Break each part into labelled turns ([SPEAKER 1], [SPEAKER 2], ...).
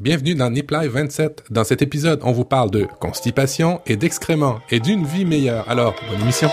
[SPEAKER 1] bienvenue dans Nip Live 27. Dans cet épisode, on vous parle de constipation et d'excréments et d'une vie meilleure. Alors, bonne émission.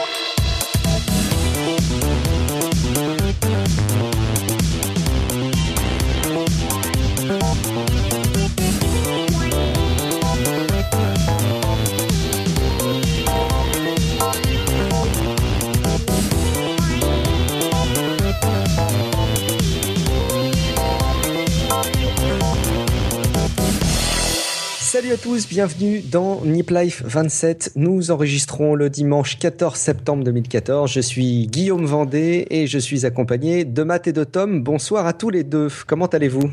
[SPEAKER 2] Bienvenue dans Nip Life 27. Nous enregistrons le dimanche 14 septembre 2014. Je suis Guillaume Vendée et je suis accompagné de Matt et de Tom. Bonsoir à tous les deux. Comment allez-vous?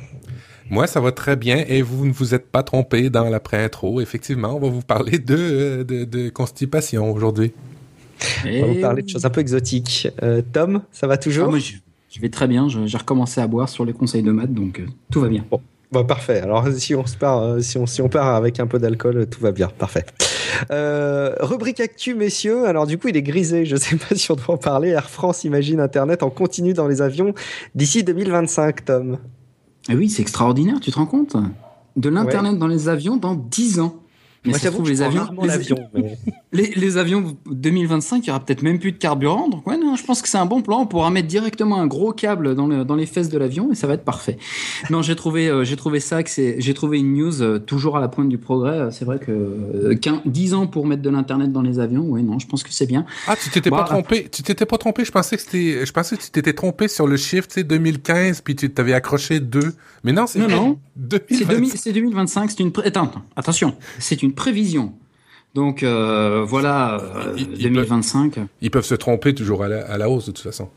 [SPEAKER 1] Moi, ça va très bien et vous ne vous êtes pas trompé dans la pré-intro. Effectivement, on va vous parler de, de, de constipation aujourd'hui.
[SPEAKER 2] On va vous parler de choses un peu exotiques. Euh, Tom, ça va toujours?
[SPEAKER 3] Ah, moi, je, je vais très bien. J'ai recommencé à boire sur les conseils de maths, donc euh, tout va bien.
[SPEAKER 2] Bon, parfait. Alors si on se part, euh, si on si on part avec un peu d'alcool, tout va bien. Parfait. Euh, rubrique actu, messieurs. Alors du coup, il est grisé. Je sais pas si on doit en parler. Air France imagine Internet en continu dans les avions d'ici 2025, Tom.
[SPEAKER 3] Et oui, c'est extraordinaire, tu te rends compte? De l'internet dans les avions dans 10 ans. Mais
[SPEAKER 2] Moi,
[SPEAKER 3] ça trouve, les avions, les,
[SPEAKER 2] l'avion, mais-
[SPEAKER 3] les- les avions 2025, il y aura peut-être même plus de carburant. Donc ouais, non, je pense que c'est un bon plan. On pourra mettre directement un gros câble dans, le, dans les fesses de l'avion et ça va être parfait. Non, j'ai trouvé, euh, j'ai trouvé ça que c'est, j'ai trouvé une news euh, toujours à la pointe du progrès. Euh, C'est vrai que euh, 15 10 ans pour mettre de l'internet dans les avions, ouais, non, je pense que c'est bien.
[SPEAKER 1] Ah, tu t'étais pas
[SPEAKER 3] Bah,
[SPEAKER 1] trompé. Tu t'étais pas trompé. Je pensais que c'était, je pensais que tu t'étais trompé sur le chiffre, tu sais, 2015, puis tu t'avais accroché deux. Mais non, c'est
[SPEAKER 3] Non, non.
[SPEAKER 1] 2025.
[SPEAKER 3] C'est 2000 c'est 2025, c'est une attends, attention, c'est une prévision. Donc euh, voilà, euh,
[SPEAKER 1] Il- il
[SPEAKER 3] 2025.
[SPEAKER 1] Ils peuvent se tromper toujours à la, à la hausse de toute façon.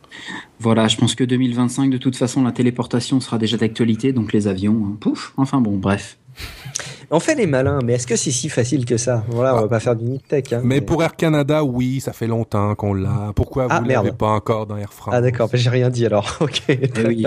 [SPEAKER 3] Voilà, je pense que 2025, de toute façon, la téléportation sera déjà d'actualité, donc les avions, hein, pouf. Enfin bon, bref.
[SPEAKER 2] On fait les malins, mais est-ce que c'est si facile que ça? Voilà, on va pas faire du nip tech. Hein,
[SPEAKER 1] Mais pour Air Canada, oui, ça fait longtemps qu'on l'a. Pourquoi
[SPEAKER 2] Ah,
[SPEAKER 1] vous
[SPEAKER 2] merde.
[SPEAKER 1] l'avez pas encore dans Air France?
[SPEAKER 2] Ah d'accord, j'ai rien dit alors. Ok.
[SPEAKER 3] Eh oui.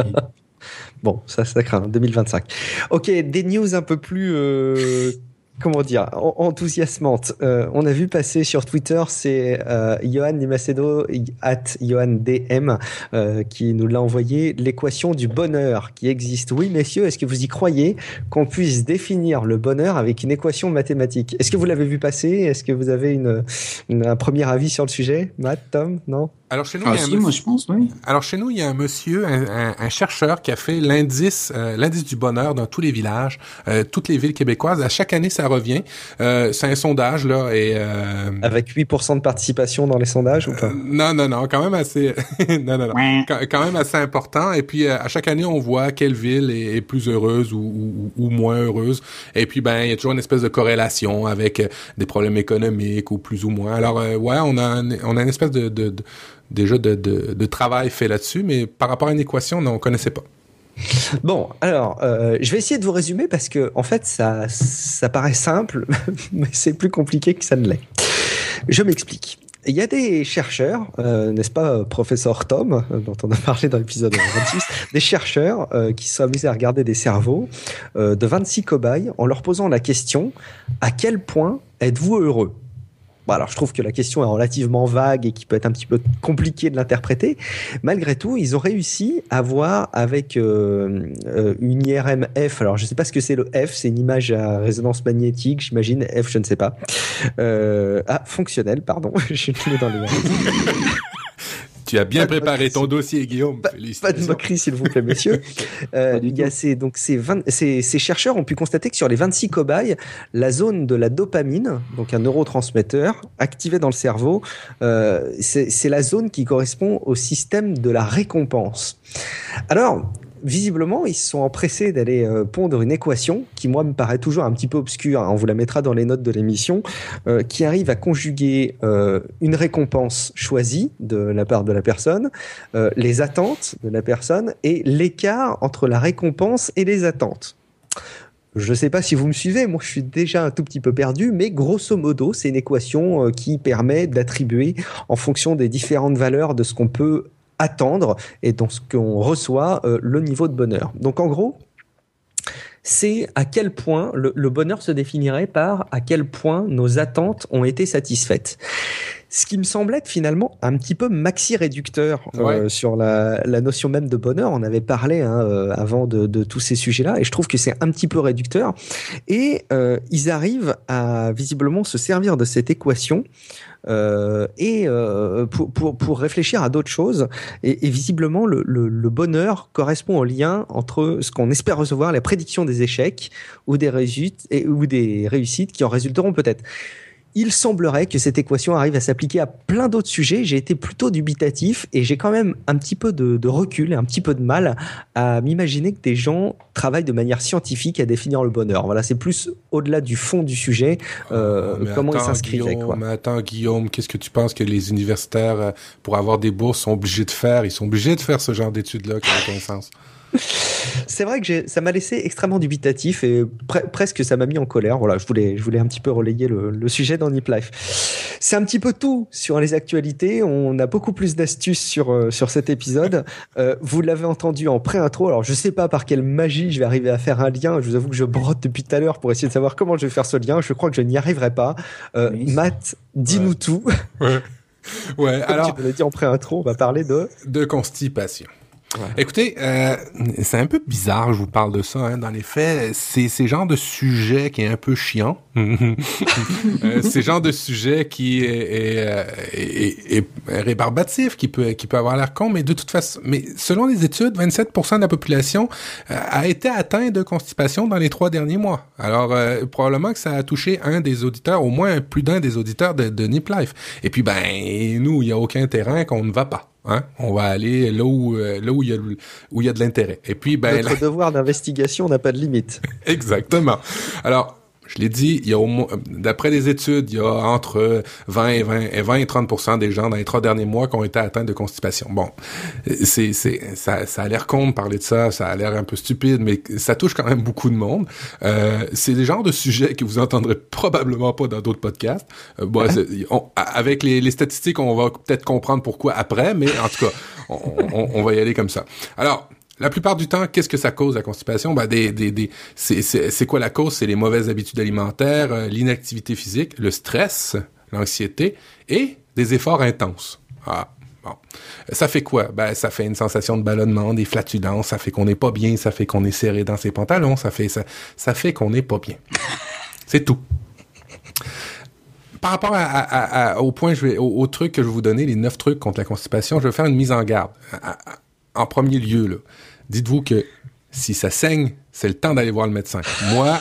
[SPEAKER 2] Bon, ça, ça craint. 2025. Ok, des news un peu plus, euh, comment dire, en- enthousiasmantes. Euh, on a vu passer sur Twitter, c'est euh, Johan Limacedo, at Johan DM, euh, qui nous l'a envoyé, l'équation du bonheur qui existe. Oui, messieurs, est-ce que vous y croyez qu'on puisse définir le bonheur avec une équation mathématique? Est-ce que vous l'avez vu passer? Est-ce que vous avez une, une- un premier avis sur le sujet? Matt, Tom Non?
[SPEAKER 1] Alors chez nous,
[SPEAKER 3] Ah
[SPEAKER 1] il y a un
[SPEAKER 3] si,
[SPEAKER 1] monsieur-
[SPEAKER 3] moi je pense, oui.
[SPEAKER 1] Alors chez nous, il y a un monsieur, un, un- un chercheur qui a fait l'indice, euh, l'indice du bonheur dans tous les villages, euh, toutes les villes québécoises. À chaque année, ça revient. Euh, c'est un sondage là et euh,
[SPEAKER 2] Avec 8% de participation dans les sondages ou pas?
[SPEAKER 1] Non non non, quand même assez, non non non,
[SPEAKER 3] Ouais.
[SPEAKER 1] quand, quand même assez important. Et puis euh, à chaque année, on voit quelle ville est, est plus heureuse ou, ou, ou moins heureuse. Et puis ben il y a toujours une espèce de corrélation avec des problèmes économiques ou plus ou moins. Alors euh, ouais, on a un- on a une espèce de, de, de- déjà de, de, travail fait là-dessus, mais par rapport à une équation, on connaissait pas.
[SPEAKER 2] Bon, alors, euh, je vais essayer de vous résumer parce que, en fait, ça, ça paraît simple, mais c'est plus compliqué que ça ne l'est. Je m'explique. Il y a des chercheurs, euh, n'est-ce pas, professeur Tom, euh, dont on a parlé dans l'épisode 26, des chercheurs euh, qui sont amusés à regarder des cerveaux de 26 cobayes en leur posant la question à quel point êtes-vous heureux? Alors je trouve que la question est relativement vague et qui peut être un petit peu compliqué de l'interpréter. Malgré tout, ils ont réussi à voir avec euh, euh, une IRM F. Alors je ne sais pas ce que c'est le F, c'est une image à résonance magnétique, j'imagine. F, je ne sais pas. Euh, ah, fonctionnel, pardon. je suis dans les
[SPEAKER 1] Tu as bien
[SPEAKER 2] Pas de
[SPEAKER 1] préparé ton dossier, Guillaume.
[SPEAKER 2] Pas de
[SPEAKER 1] Félicitations.
[SPEAKER 2] moquerie, s'il vous plaît, messieurs. Euh,
[SPEAKER 3] Pas
[SPEAKER 2] donc ces, 20 ces, ces chercheurs ont pu constater que sur les 26 cobayes, la zone de la dopamine, donc un neurotransmetteur activé dans le cerveau, euh, c'est c'est la zone qui correspond au système de la récompense. Alors, visiblement, ils se sont empressés d'aller euh, pondre une équation qui, moi, me paraît toujours un petit peu obscure. hein, on vous la mettra dans les notes de l'émission, euh, qui arrive à conjuguer euh, une récompense choisie de la part de la personne, les attentes de la personne et l'écart entre la récompense et les attentes. Je ne sais pas si vous me suivez, moi je suis déjà un tout petit peu perdu, mais grosso modo, c'est une équation qui permet d'attribuer en fonction des différentes valeurs de ce qu'on peut attendre et dans ce qu'on reçoit euh, le niveau de bonheur. Donc en gros, c'est à quel point le, le bonheur se définirait par à quel point nos attentes ont été satisfaites. Ce qui me semble être finalement un petit peu maxi réducteur euh, sur la, la, notion même de bonheur. On avait parlé hein, euh, avant de, de, tous ces sujets-là, et je trouve que c'est un petit peu réducteur. Et euh, ils arrivent à visiblement se servir de cette équation euh, et euh, pour, pour, pour, réfléchir à d'autres choses. Et, et visiblement, le, le, le, bonheur correspond au lien entre ce qu'on espère recevoir, les prédictions des échecs ou des réussites, et, ou des réussites qui en résulteront peut-être il semblerait que cette équation arrive à s'appliquer à plein d'autres sujets. J'ai été plutôt dubitatif et j'ai quand même un petit peu de, de, recul et un petit peu de mal à m'imaginer que des gens travaillent de manière scientifique à définir le bonheur. Voilà, c'est plus au-delà du fond du sujet, euh, oh, comment ils s'inscrivaient.
[SPEAKER 1] Mais attends, Guillaume, qu'est-ce que tu penses que les universitaires, euh, pour avoir des bourses, sont obligés de faire? Ils sont obligés de faire ce genre d'études-là, qui a aucun sens.
[SPEAKER 2] C'est vrai que ça m'a laissé extrêmement dubitatif et presque ça m'a mis en colère. Voilà, je voulais, je voulais un petit peu relayer le, le sujet dans Nip Life. C'est un petit peu tout sur les actualités. On a beaucoup plus d'astuces sur, euh, sur cet épisode. Euh, vous l'avez entendu en pré-intro. Alors, je sais pas par quelle magie je vais arriver à faire un lien. Je vous avoue que je brotte depuis tout à l'heure pour essayer de savoir comment je vais faire ce lien. Je crois que je n'y arriverai pas. Euh, Matt, dis-nous tout.
[SPEAKER 1] Ouais. Ouais,
[SPEAKER 2] Comme
[SPEAKER 1] alors.
[SPEAKER 2] Tu l'as dit en pré-intro, on va parler de.
[SPEAKER 1] De constipation. Ouais. Écoutez, euh, c'est un peu bizarre, je vous parle de ça. Hein. Dans les faits, c'est ces genre de sujet qui est un peu chiant. euh, c'est genre de sujet qui est, est, est, est, rébarbatif, qui peut qui peut avoir l'air con, mais de toute façon, mais selon les études, 27% de la population euh, a été atteint de constipation dans les trois derniers mois. Alors euh, probablement que ça a touché un des auditeurs, au moins plus d'un des auditeurs de, de Nip Life. Et puis ben nous, il y a aucun terrain qu'on ne va pas. Hein? On va aller là où euh, là où il y a où il y a de l'intérêt. Et puis ben
[SPEAKER 2] notre devoir d'investigation n'a pas de limite.
[SPEAKER 1] Exactement. Alors je l'ai dit, il y a au moins, d'après les études, il y a entre 20 et 20 et 20 et 30% des gens dans les trois derniers mois qui ont été atteints de constipation. Bon, c'est, c'est, ça, ça a l'air con de parler de ça, ça a l'air un peu stupide, mais ça touche quand même beaucoup de monde. Euh, c'est des genres de sujets que vous entendrez probablement pas dans d'autres podcasts. Euh, bon, on, avec les, les, statistiques, on va peut-être comprendre pourquoi après, mais en tout cas, on, on, on va y aller comme ça. Alors, la plupart du temps, qu'est-ce que ça cause la constipation? Ben des, c'est quoi la cause? C'est les mauvaises habitudes alimentaires, euh, l'inactivité physique, le stress, l'anxiété et des efforts intenses. Ah, bon. Ça fait quoi? Ben ça fait une sensation de ballonnement, des flatulences, ça fait qu'on n'est pas bien, ça fait qu'on est serré dans ses pantalons, ça fait ça, ça fait qu'on n'est pas bien. C'est tout par rapport au point, au, truc que je vais vous donner, les neuf trucs contre la constipation, je vais faire une mise en garde. En premier lieu, là, dites-vous que si ça saigne, c'est le temps d'aller voir le médecin. Moi,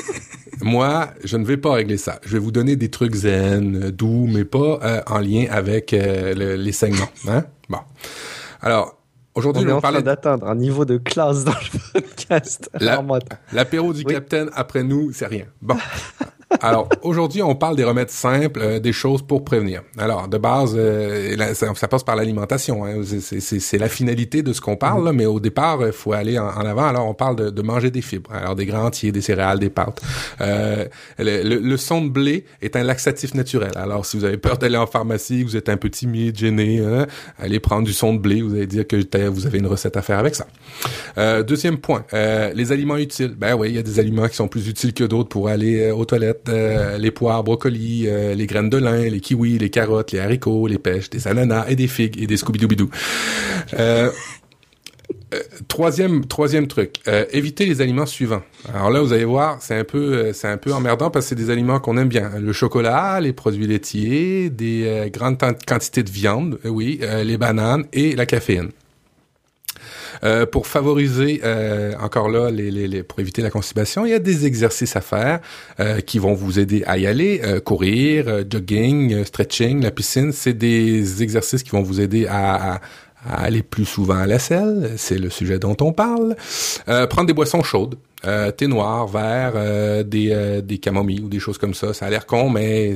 [SPEAKER 1] moi, je ne vais pas régler ça. Je vais vous donner des trucs zen, doux, mais pas euh, en lien avec euh, le, les saignements. Hein? Bon. Alors, Aujourd'hui,
[SPEAKER 2] on est en train d'atteindre un niveau de classe dans le podcast.
[SPEAKER 1] L'apéro du oui. capitaine après nous, c'est rien. Bon. Alors, aujourd'hui, on parle des remèdes simples, euh, des choses pour prévenir. Alors, de base, euh, ça, ça, passe par l'alimentation. Hein. C'est la finalité de ce qu'on parle, là, mais au départ, il faut aller en, avant. Alors, on parle de, de, manger des fibres. Alors, des grands entiers, des céréales, des pâtes. Euh, le, le, le, son de blé est un laxatif naturel. Alors, si vous avez peur d'aller en pharmacie, vous êtes un peu timide, gêné, hein, allez prendre du son de blé. Vous allez dire que vous avez une recette à faire avec ça. Euh, deuxième point, euh, les aliments utiles. Ben oui, il y a des aliments qui sont plus utiles que d'autres pour aller aux toilettes euh, les poires, brocolis, euh, les graines de lin, les kiwis, les carottes, les haricots, les pêches, des ananas et des figues et des scooby-doo-bidou. Euh, troisième troisième truc, éviter les aliments suivants. Alors là, vous allez voir, c'est un peu c'est un peu emmerdant parce que c'est des aliments qu'on aime bien. Le chocolat, les produits laitiers, des grandes quantités de viande, oui, les bananes et la caféine. Euh, pour favoriser, euh, encore là, pour éviter la constipation, il y a des exercices à faire euh, qui vont vous aider à y aller. courir, jogging, stretching, la piscine, c'est des exercices qui vont vous aider à à aller plus souvent à la selle, c'est le sujet dont on parle. Euh, prendre des boissons chaudes, euh, thé noir, vert, euh, des, euh, des camomilles ou des choses comme ça. Ça a l'air con, mais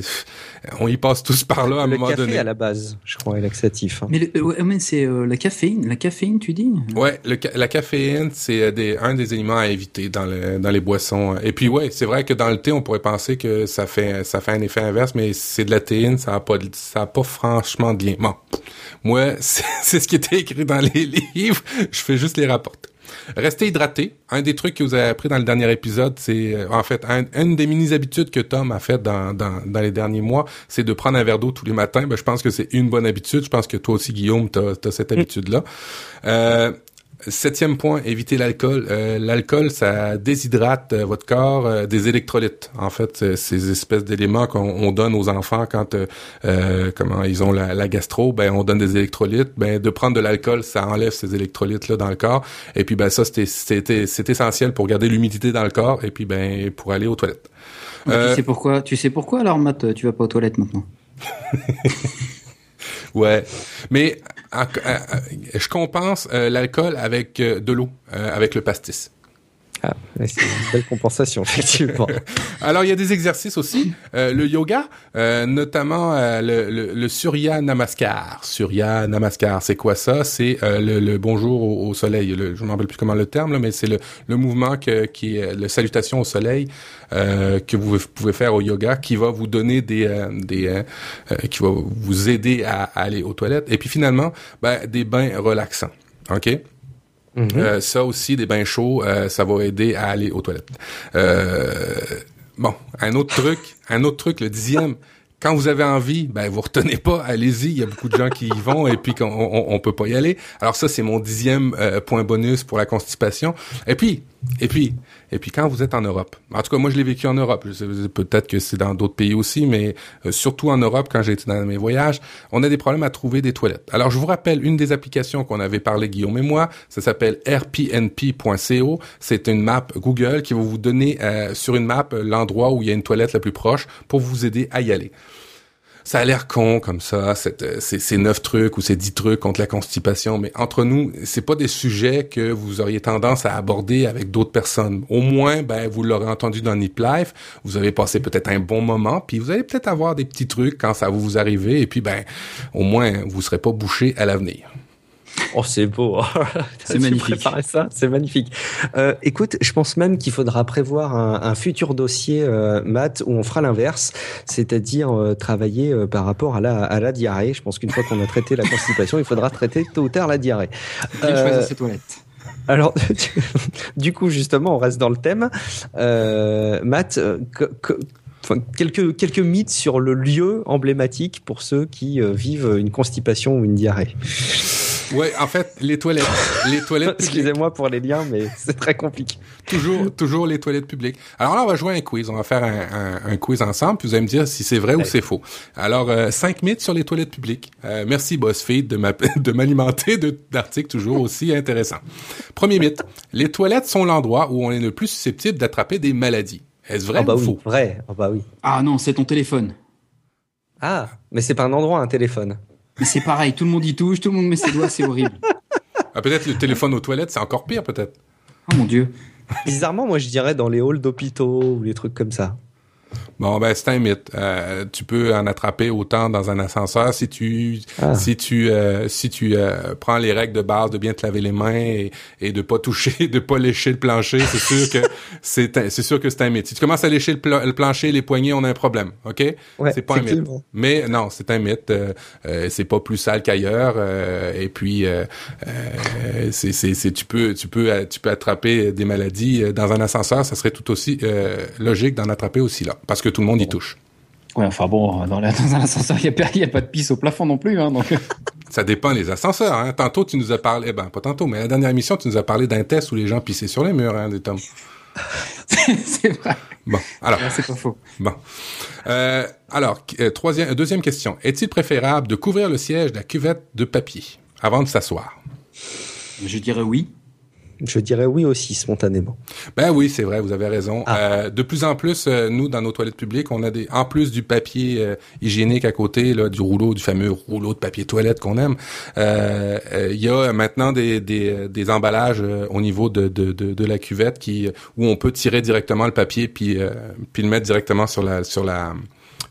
[SPEAKER 1] on y passe tous par là à un
[SPEAKER 2] le
[SPEAKER 1] moment
[SPEAKER 2] café
[SPEAKER 1] donné.
[SPEAKER 2] à la base, je crois, est laxatif. Hein.
[SPEAKER 3] Mais, le, ouais, mais c'est euh, la caféine, la caféine, tu dis?
[SPEAKER 1] Ouais, le, la caféine, c'est des, un des éléments à éviter dans, le, dans les boissons. Et puis ouais, c'est vrai que dans le thé, on pourrait penser que ça fait ça fait un effet inverse, mais c'est de la théine, ça a pas ça a pas franchement de lien. Bon, moi, c'est ce qui était écrit dans les livres, je fais juste les rapporter. restez hydraté. Un des trucs que vous avez appris dans le dernier épisode, c'est euh, en fait une des mini habitudes que Tom a fait dans, dans, dans les derniers mois, c'est de prendre un verre d'eau tous les matins. Ben, je pense que c'est une bonne habitude. Je pense que toi aussi, Guillaume, tu as, cette mm. habitude-là. Euh, Septième point, éviter l'alcool. Euh, l'alcool, ça déshydrate euh, votre corps euh, des électrolytes. En fait, ces espèces d'éléments qu'on donne aux enfants quand comment ils ont la, gastro, ben on donne des électrolytes. Ben de prendre de l'alcool, ça enlève ces électrolytes là dans le corps. Et puis ben ça c'était c'est essentiel pour garder l'humidité dans le corps et puis ben pour aller aux toilettes.
[SPEAKER 3] tu sais pourquoi Tu sais pourquoi alors Matt, tu vas pas aux toilettes maintenant?
[SPEAKER 1] Ouais, mais je compense euh, l'alcool avec euh, de l'eau, euh, avec le pastis.
[SPEAKER 2] Ah, c'est une belle compensation, effectivement.
[SPEAKER 1] Alors, il y a des exercices aussi. le yoga, notamment le, le, le, Surya Namaskar. Surya Namaskar, c'est quoi ça? C'est le, bonjour au, soleil. je ne me rappelle plus comment le terme, là, mais c'est le, le mouvement que, qui est le salutation au soleil que vous pouvez faire au yoga qui va vous donner des... des qui va vous aider à, à, aller aux toilettes. Et puis finalement, ben, des bains relaxants. OK? Mhm. Euh, ça aussi, des bains chauds, euh, ça va aider à aller aux toilettes. Euh, bon, un autre truc, un autre truc, le dixième. Quand vous avez envie, ben vous retenez pas, allez-y. Il y a beaucoup de gens qui y vont et puis qu'on on, peut pas y aller. Alors ça, c'est mon dixième point bonus pour la constipation. Et puis, et puis, et puis quand vous êtes en Europe, en tout cas moi je l'ai vécu en Europe, peut-être que c'est dans d'autres pays aussi, mais euh, surtout en Europe quand j'ai été dans mes voyages, on a des problèmes à trouver des toilettes. Alors je vous rappelle une des applications qu'on avait parlé Guillaume et moi, ça s'appelle rpnp.co, c'est une map Google qui va vous donner euh, sur une map l'endroit où il y a une toilette la plus proche pour vous aider à y aller ça a l'air con comme ça, cette, ces, neuf trucs ou ces dix trucs contre la constipation, mais entre nous, c'est pas des sujets que vous auriez tendance à aborder avec d'autres personnes. Au moins, ben, vous l'aurez entendu dans Nip Life, vous avez passé peut-être un bon moment, puis vous allez peut-être avoir des petits trucs quand ça va vous arriver, et puis ben, au moins, vous serez pas bouché à l'avenir.
[SPEAKER 2] Oh, c'est beau.
[SPEAKER 3] c'est magnifique.
[SPEAKER 2] ça, c'est magnifique. Euh, écoute, je pense même qu'il faudra prévoir un, un futur dossier, euh, Matt, où on fera l'inverse, c'est-à-dire euh, travailler euh, par rapport à la, à la diarrhée. Je pense qu'une fois qu'on a traité la constipation, il faudra traiter tôt ou tard la diarrhée.
[SPEAKER 3] Ses toilettes.
[SPEAKER 2] Alors, du coup, justement, on reste dans le thème. Matt, quelques, quelques mythes sur le lieu emblématique pour ceux qui vivent une constipation ou une diarrhée.
[SPEAKER 1] Ouais, en fait, les toilettes. Les toilettes
[SPEAKER 2] Excusez-moi pour les liens, mais c'est très compliqué.
[SPEAKER 1] toujours, toujours les toilettes publiques. Alors là, on va jouer un quiz. On va faire un, un, un quiz ensemble, puis vous allez me dire si c'est vrai ou c'est faux. Alors, euh, cinq mythes sur les toilettes publiques. Euh, merci BuzzFeed de m'alimenter d'articles toujours aussi intéressants. Premier mythe. Les toilettes sont l'endroit où on est le plus susceptible d'attraper des maladies. Est-ce vrai
[SPEAKER 2] ah bah
[SPEAKER 1] ou faux?
[SPEAKER 2] Vrai. Ah bah oui.
[SPEAKER 3] Ah non, c'est ton téléphone.
[SPEAKER 2] Ah, mais c'est pas un endroit, un téléphone.
[SPEAKER 3] Mais c'est pareil, tout le monde y touche, tout le monde met ses doigts, c'est horrible.
[SPEAKER 1] Ah, peut-être le téléphone aux toilettes, c'est encore pire, peut-être.
[SPEAKER 3] Oh mon dieu.
[SPEAKER 2] Bizarrement, moi je dirais dans les halls d'hôpitaux ou les trucs comme ça.
[SPEAKER 1] Bon, ben c'est un mythe. Euh, tu peux en attraper autant dans un ascenseur si tu ah. si tu euh, si tu euh, prends les règles de base de bien te laver les mains et, et de pas toucher, de pas lécher le plancher. C'est sûr que c'est c'est sûr que c'est un mythe. Si tu commences à lécher le, plancher, les poignets, on a un problème. Ok?
[SPEAKER 2] Ouais,
[SPEAKER 1] C'est pas un mythe. Mais non, c'est un mythe. c'est pas plus sale qu'ailleurs. et puis c'est c'est tu peux tu peux tu peux attraper des maladies dans un ascenseur. Ça serait tout aussi logique d'en attraper aussi là parce que tout le monde y touche.
[SPEAKER 3] Ouais, enfin bon, dans, dans un ascenseur, il n'y a, pas de pisse au plafond non plus. Hein, donc...
[SPEAKER 1] Ça dépend des ascenseurs. Hein. Tantôt, tu nous as parlé, eh ben pas tantôt, mais la dernière émission, tu nous as parlé d'un test où les gens pissaient sur les murs, hein, des tomes.
[SPEAKER 3] c'est vrai.
[SPEAKER 1] Bon, alors.
[SPEAKER 3] C'est pas faux.
[SPEAKER 1] Bon. Euh, alors, euh, troisième, deuxième question. Est-il préférable de couvrir le siège de la cuvette de papier avant de s'asseoir?
[SPEAKER 3] Je dirais oui.
[SPEAKER 2] Je dirais oui aussi, spontanément.
[SPEAKER 1] Ben oui, c'est vrai, vous avez raison. Ah. Euh, de plus en plus, euh, nous, dans nos toilettes publiques, on a des, en plus du papier euh, hygiénique à côté, là, du rouleau, du fameux rouleau de papier toilette qu'on aime, il y a maintenant des, des, des emballages au niveau de, de, de, de, la cuvette qui, où on peut tirer directement le papier puis, puis le mettre directement sur la, sur la,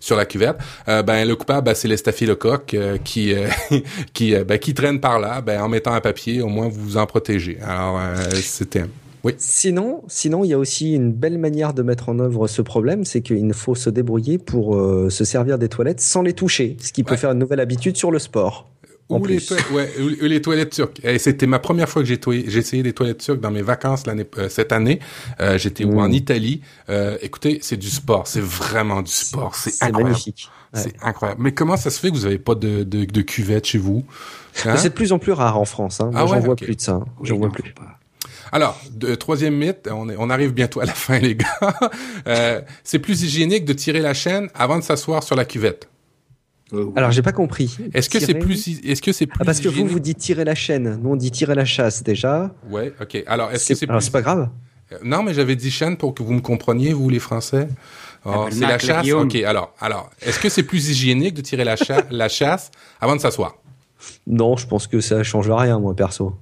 [SPEAKER 1] sur la cuvette, euh, ben le coupable, ben, c'est staphylocoques euh, qui euh, qui ben, qui traînent par là. Ben en mettant un papier, au moins vous vous en protégez. Alors c'était oui.
[SPEAKER 2] Sinon, sinon, il y a aussi une belle manière de mettre en œuvre ce problème, c'est qu'il faut se débrouiller pour se servir des toilettes sans les toucher, ce qui peut faire une nouvelle habitude sur le sport.
[SPEAKER 1] Ou les, ouais, ou, les toilettes turques. Et c'était ma première fois que j'ai essayé des toilettes turques dans mes vacances l'année euh, cette année. Euh, J'étais en mmh. Italie. Euh, écoutez, c'est du sport. C'est vraiment du sport. C'est incroyable. magnifique. C'est incroyable. Mais comment ça se fait que vous avez pas de, de, de cuvette chez vous?
[SPEAKER 2] Hein? C'est de plus en plus rare en France. Hein. Ah J'en vois plus de ça. Hein. J'en vois plus.
[SPEAKER 1] Alors, de, troisième mythe, on, est, on arrive bientôt à la fin, les gars. Euh, c'est plus hygiénique de tirer la chaîne avant de s'asseoir sur la cuvette.
[SPEAKER 2] Euh, Alors j'ai pas compris.
[SPEAKER 1] Est-ce que c'est plus est-ce que c'est plus
[SPEAKER 2] ah, parce que vous vous dites tirer la chaîne, nous on dit tirer la chasse déjà.
[SPEAKER 1] Ouais, OK. Alors est-ce que c'est
[SPEAKER 2] Alors c'est pas grave.
[SPEAKER 1] Euh, non, mais j'avais dit chaîne pour que vous me compreniez vous les français. Oh, c'est la chasse. OK, alors alors est-ce que c'est plus hygiénique de tirer la, la chasse avant de s'asseoir?
[SPEAKER 2] Non, je pense que ça change rien moi perso.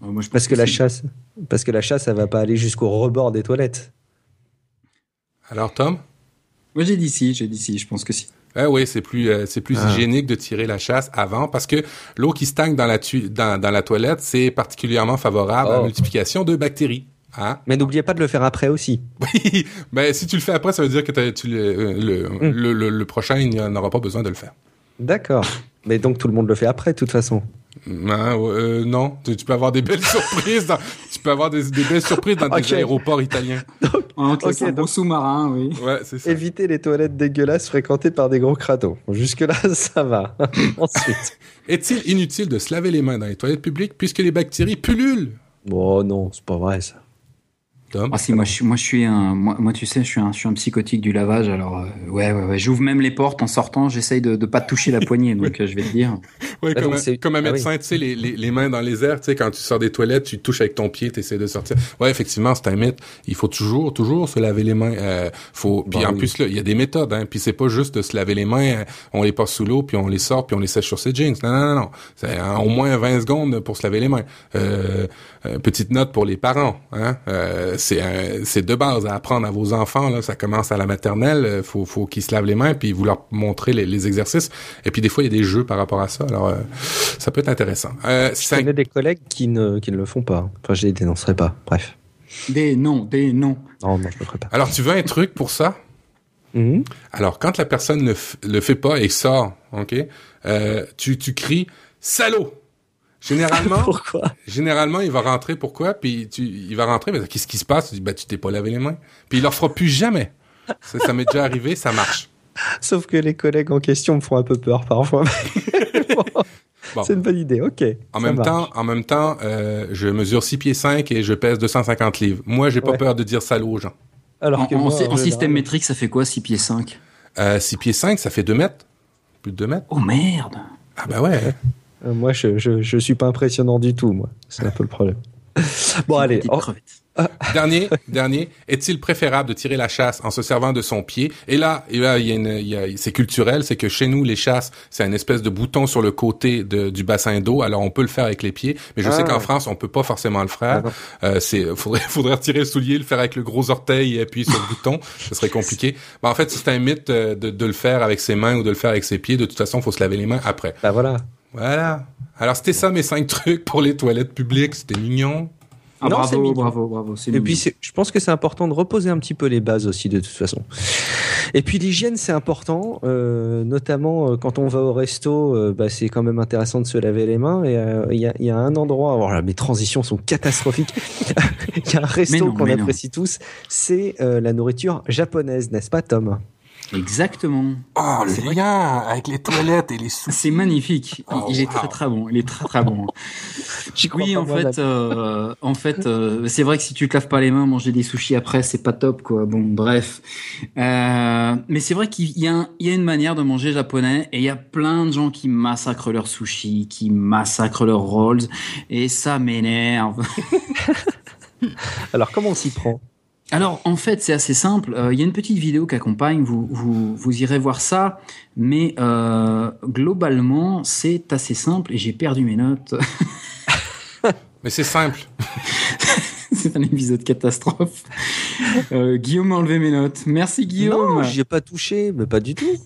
[SPEAKER 2] moi, je parce que, la chasse parce que la chasse ça va pas aller jusqu'au rebord des toilettes.
[SPEAKER 1] Alors Tom?
[SPEAKER 3] Moi j'ai dit si, j'ai dit si, je pense que si.
[SPEAKER 1] Eh oui, c'est plus euh, c'est plus ah. hygiénique de tirer la chasse avant parce que l'eau qui stagne dans la dans, dans la toilette, c'est particulièrement favorable à la oh. multiplication de bactéries. Hein?
[SPEAKER 2] Mais n'oubliez pas de le faire après aussi.
[SPEAKER 1] Oui, mais si tu le fais après, ça veut dire que tu euh, le, le, le, le, prochain, il n'aura pas besoin de le faire.
[SPEAKER 2] D'accord. Mais donc tout le monde le fait après, de toute façon.
[SPEAKER 1] Ah, euh, non, tu, peux avoir des belles surprises. Dans, tu peux avoir des, des belles surprises dans des aéroports italiens.
[SPEAKER 3] donc, okay, sous-marin, oui.
[SPEAKER 1] Ouais, c'est ça.
[SPEAKER 2] Éviter les toilettes dégueulasses fréquentées par des gros crados. Jusque là, ça va. Ensuite.
[SPEAKER 1] Est-il inutile de se laver les mains dans les toilettes publiques puisque les bactéries pullulent?
[SPEAKER 2] Bon, non, c'est pas vrai ça.
[SPEAKER 3] Ah si, moi je, suis, moi je suis un, moi, moi, tu sais, je suis un, je suis un psychotique du lavage. Alors euh, ouais, ouais, ouais, j'ouvre même les portes en sortant. J'essaye de, de pas toucher la poignée. donc euh, je vais te dire.
[SPEAKER 1] Ouais, comme, un, comme un ah médecin, tu sais, les, les, les, mains dans les airs. Tu sais, quand tu sors des toilettes, tu touches avec ton pied, tu essaies de sortir. Ouais, effectivement, c'est un mythe. Il faut toujours, toujours se laver les mains. Euh, faut. Puis bah en plus là, il y a des méthodes. Hein. Puis c'est pas juste de se laver les mains. Euh, on les passe sous l'eau, puis on les sort, puis on les sèche sur ses jeans. Non, non, non, non. C'est au moins 20 secondes pour se laver les mains. Euh, petite note pour les parents. Hein. C'est c'est de base à apprendre à vos enfants. Là, ça commence à la maternelle. Euh, faut, faut qu'ils se lavent les mains, puis vous leur montrez les, exercices. Et puis des fois, il y a des jeux par rapport à ça. Alors, euh, ça peut être intéressant.
[SPEAKER 2] Euh, je connais des collègues qui ne, qui ne le font pas. Enfin, je les dénoncerai pas. Bref.
[SPEAKER 3] Des noms, des noms.
[SPEAKER 2] Non, non, je le ferai pas.
[SPEAKER 1] Alors, tu veux un truc pour ça? Mm-hmm. Alors, quand la personne ne le fait pas et sort, ok, euh, tu, tu cries salaud. Généralement,
[SPEAKER 2] pourquoi?
[SPEAKER 1] Généralement, il va rentrer. Pourquoi? Puis tu, il va rentrer. Mais qu'est-ce qui se passe? Tu dis, bah, tu t'es pas lavé les mains. Puis il leur fera plus jamais. Ça, ça m'est déjà arrivé, ça marche.
[SPEAKER 2] Sauf que les collègues en question me font un peu peur parfois. C'est une bonne idée. Ok.
[SPEAKER 1] En même temps, en même temps, euh, je mesure 6 pieds 5 et je pèse 250 livres. Moi, j'ai pas peur de dire salaud aux gens.
[SPEAKER 3] Alors que en, en, système métrique, ça fait quoi 6 pieds 5
[SPEAKER 1] euh, 6 pieds 5, ça fait 2 mètres. Plus de 2 mètres.
[SPEAKER 3] Oh merde.
[SPEAKER 1] Ah bah ouais.
[SPEAKER 2] Euh, moi, je, je, je suis pas impressionnant du tout, moi. C'est un peu le problème. Bon, allez.
[SPEAKER 1] dernier, dernier. Est-il préférable de tirer la chasse en se servant de son pied? Et là, et là, il y a une, il y a, c'est culturel, c'est que chez nous, les chasses, c'est une espèce de bouton sur le côté de, du bassin d'eau. Alors, on peut le faire avec les pieds, mais je sais ah. qu'en France, on peut pas forcément le faire. Euh, c'est, faudrait, faudrait retirer le soulier, le faire avec le gros orteil et appuyer sur le bouton. Ce serait compliqué. Mais en fait, c'est un mythe euh, de, de, le faire avec ses mains ou de le faire avec ses pieds. De toute façon, faut se laver les mains après.
[SPEAKER 2] Bah voilà.
[SPEAKER 1] Voilà. Alors, c'était ça mes cinq trucs pour les toilettes publiques. C'était mignon.
[SPEAKER 3] Ah, non, bravo, mignon. bravo, bravo,
[SPEAKER 2] Et puis, je pense que c'est important de reposer un petit peu les bases aussi, de toute façon. Et puis, l'hygiène, c'est important, euh, notamment euh, quand on va au resto, euh, bah, c'est quand même intéressant de se laver les mains. Et euh, il y, a, y, a, un endroit, alors là, mes transitions sont catastrophiques. Il y a un resto qu'on apprécie tous, c'est la nourriture japonaise, n'est-ce pas, Tom?
[SPEAKER 3] Exactement.
[SPEAKER 1] Oh, le lien avec les toilettes et les sous.
[SPEAKER 3] C'est magnifique. il, oh, est très très bon. Il est très très bon. oui, en fait, euh, en fait, euh, c'est vrai que si tu te laves pas les mains, manger des sushis après, c'est pas top, quoi. Bon, bref. Euh, mais c'est vrai qu'il y a, il y a une manière de manger japonais et il y a plein de gens qui massacrent leurs sushis, qui massacrent leurs rolls et ça m'énerve.
[SPEAKER 2] Alors, comment on s'y prend?
[SPEAKER 3] Alors en fait c'est assez simple. Euh, il y a une petite vidéo qui accompagne. Vous, vous, vous irez voir ça. Mais euh, globalement c'est assez simple et j'ai perdu mes notes.
[SPEAKER 1] mais c'est simple.
[SPEAKER 3] c'est un épisode catastrophe. Euh, Guillaume a enlevé mes notes. Merci Guillaume.
[SPEAKER 2] Non, j'y ai pas touché, mais pas du tout.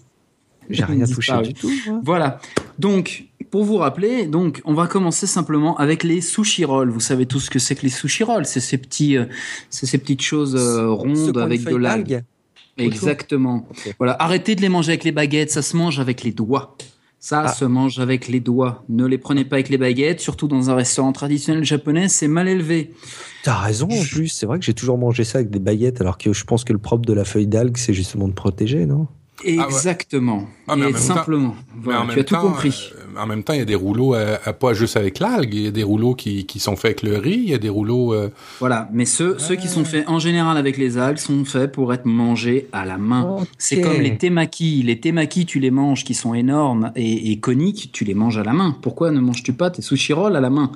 [SPEAKER 2] J'ai rien touché du tout.
[SPEAKER 3] Voilà. Donc, pour vous rappeler, donc, on va commencer simplement avec les sushi rolls. Vous savez tous ce que c'est que les sushi rolls. C'est ces petits, euh, c'est ces petites choses euh, rondes avec de l'algue. Exactement. Voilà. Arrêtez de les manger avec les baguettes. Ça se mange avec les doigts. Ça
[SPEAKER 2] Ah.
[SPEAKER 3] se mange avec les doigts. Ne les prenez pas avec les baguettes, surtout dans un restaurant traditionnel japonais, c'est mal élevé.
[SPEAKER 2] T'as raison en plus, c'est vrai que j'ai toujours mangé ça avec des baguettes, alors que je pense que le propre de la feuille d'algue, c'est justement de protéger, non?
[SPEAKER 3] Exactement.
[SPEAKER 1] Ah, mais en
[SPEAKER 3] Et
[SPEAKER 1] même temps-
[SPEAKER 3] simplement. Voilà, tu as tout compris.
[SPEAKER 1] euh, en même temps, il y a des rouleaux, euh, euh, pas juste avec l'algue, il y a des rouleaux qui, qui sont faits avec le riz, il y a des rouleaux... euh,
[SPEAKER 3] Voilà, mais ceux, ceux qui sont faits en général avec les algues sont faits pour être mangés à la main. C'est comme les temaki. Les temaki, tu les manges qui sont énormes et, et coniques, tu les manges à la main. Pourquoi ne manges-tu pas tes sushi rolls à la main?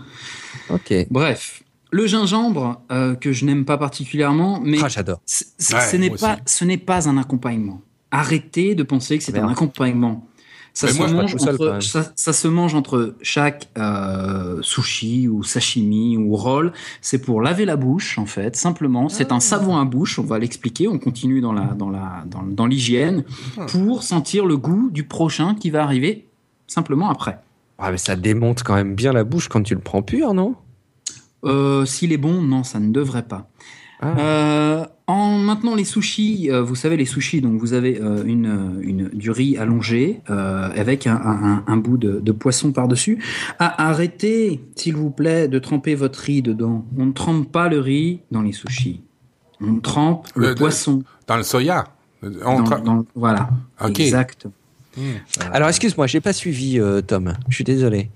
[SPEAKER 2] Ok.
[SPEAKER 3] Bref, le gingembre, euh, que je n'aime pas particulièrement, mais
[SPEAKER 2] Ah, j'adore.
[SPEAKER 1] Ouais,
[SPEAKER 3] ce n'est pas,
[SPEAKER 1] aussi.
[SPEAKER 3] ce n'est pas un accompagnement. Arrêtez de penser que c'est un accompagnement. Ça se,
[SPEAKER 1] moi,
[SPEAKER 3] mange
[SPEAKER 2] seul,
[SPEAKER 3] entre,
[SPEAKER 2] même.
[SPEAKER 3] ça, ça se mange entre chaque euh, sushi ou sashimi ou roll. C'est pour laver la bouche, en fait, simplement. C'est
[SPEAKER 2] Ah.
[SPEAKER 3] un savon à bouche, on va l'expliquer. On continue dans la dans la dans, dans l'hygiène
[SPEAKER 1] Ah.
[SPEAKER 3] pour sentir le goût du prochain qui va arriver simplement après.
[SPEAKER 2] Ah, mais ça démonte quand même bien la bouche quand tu le prends pur, non?
[SPEAKER 3] Euh, S'il est bon, non, ça ne devrait pas.
[SPEAKER 2] Ah.
[SPEAKER 3] Euh, en maintenant les sushis, euh, vous savez les sushis, donc vous avez euh, une, une du riz allongé euh, avec un, un, un bout de, de poisson par dessus. arrêtez, s'il vous plaît, de tremper votre riz dedans. On ne trempe pas le riz dans les sushis. On trempe le, poisson.
[SPEAKER 1] dans le soya. On
[SPEAKER 3] dans- dans- voilà. Exact.
[SPEAKER 1] Hmm.
[SPEAKER 2] Alors, excuse-moi, j'ai pas suivi, euh, Tom. Je suis désolé.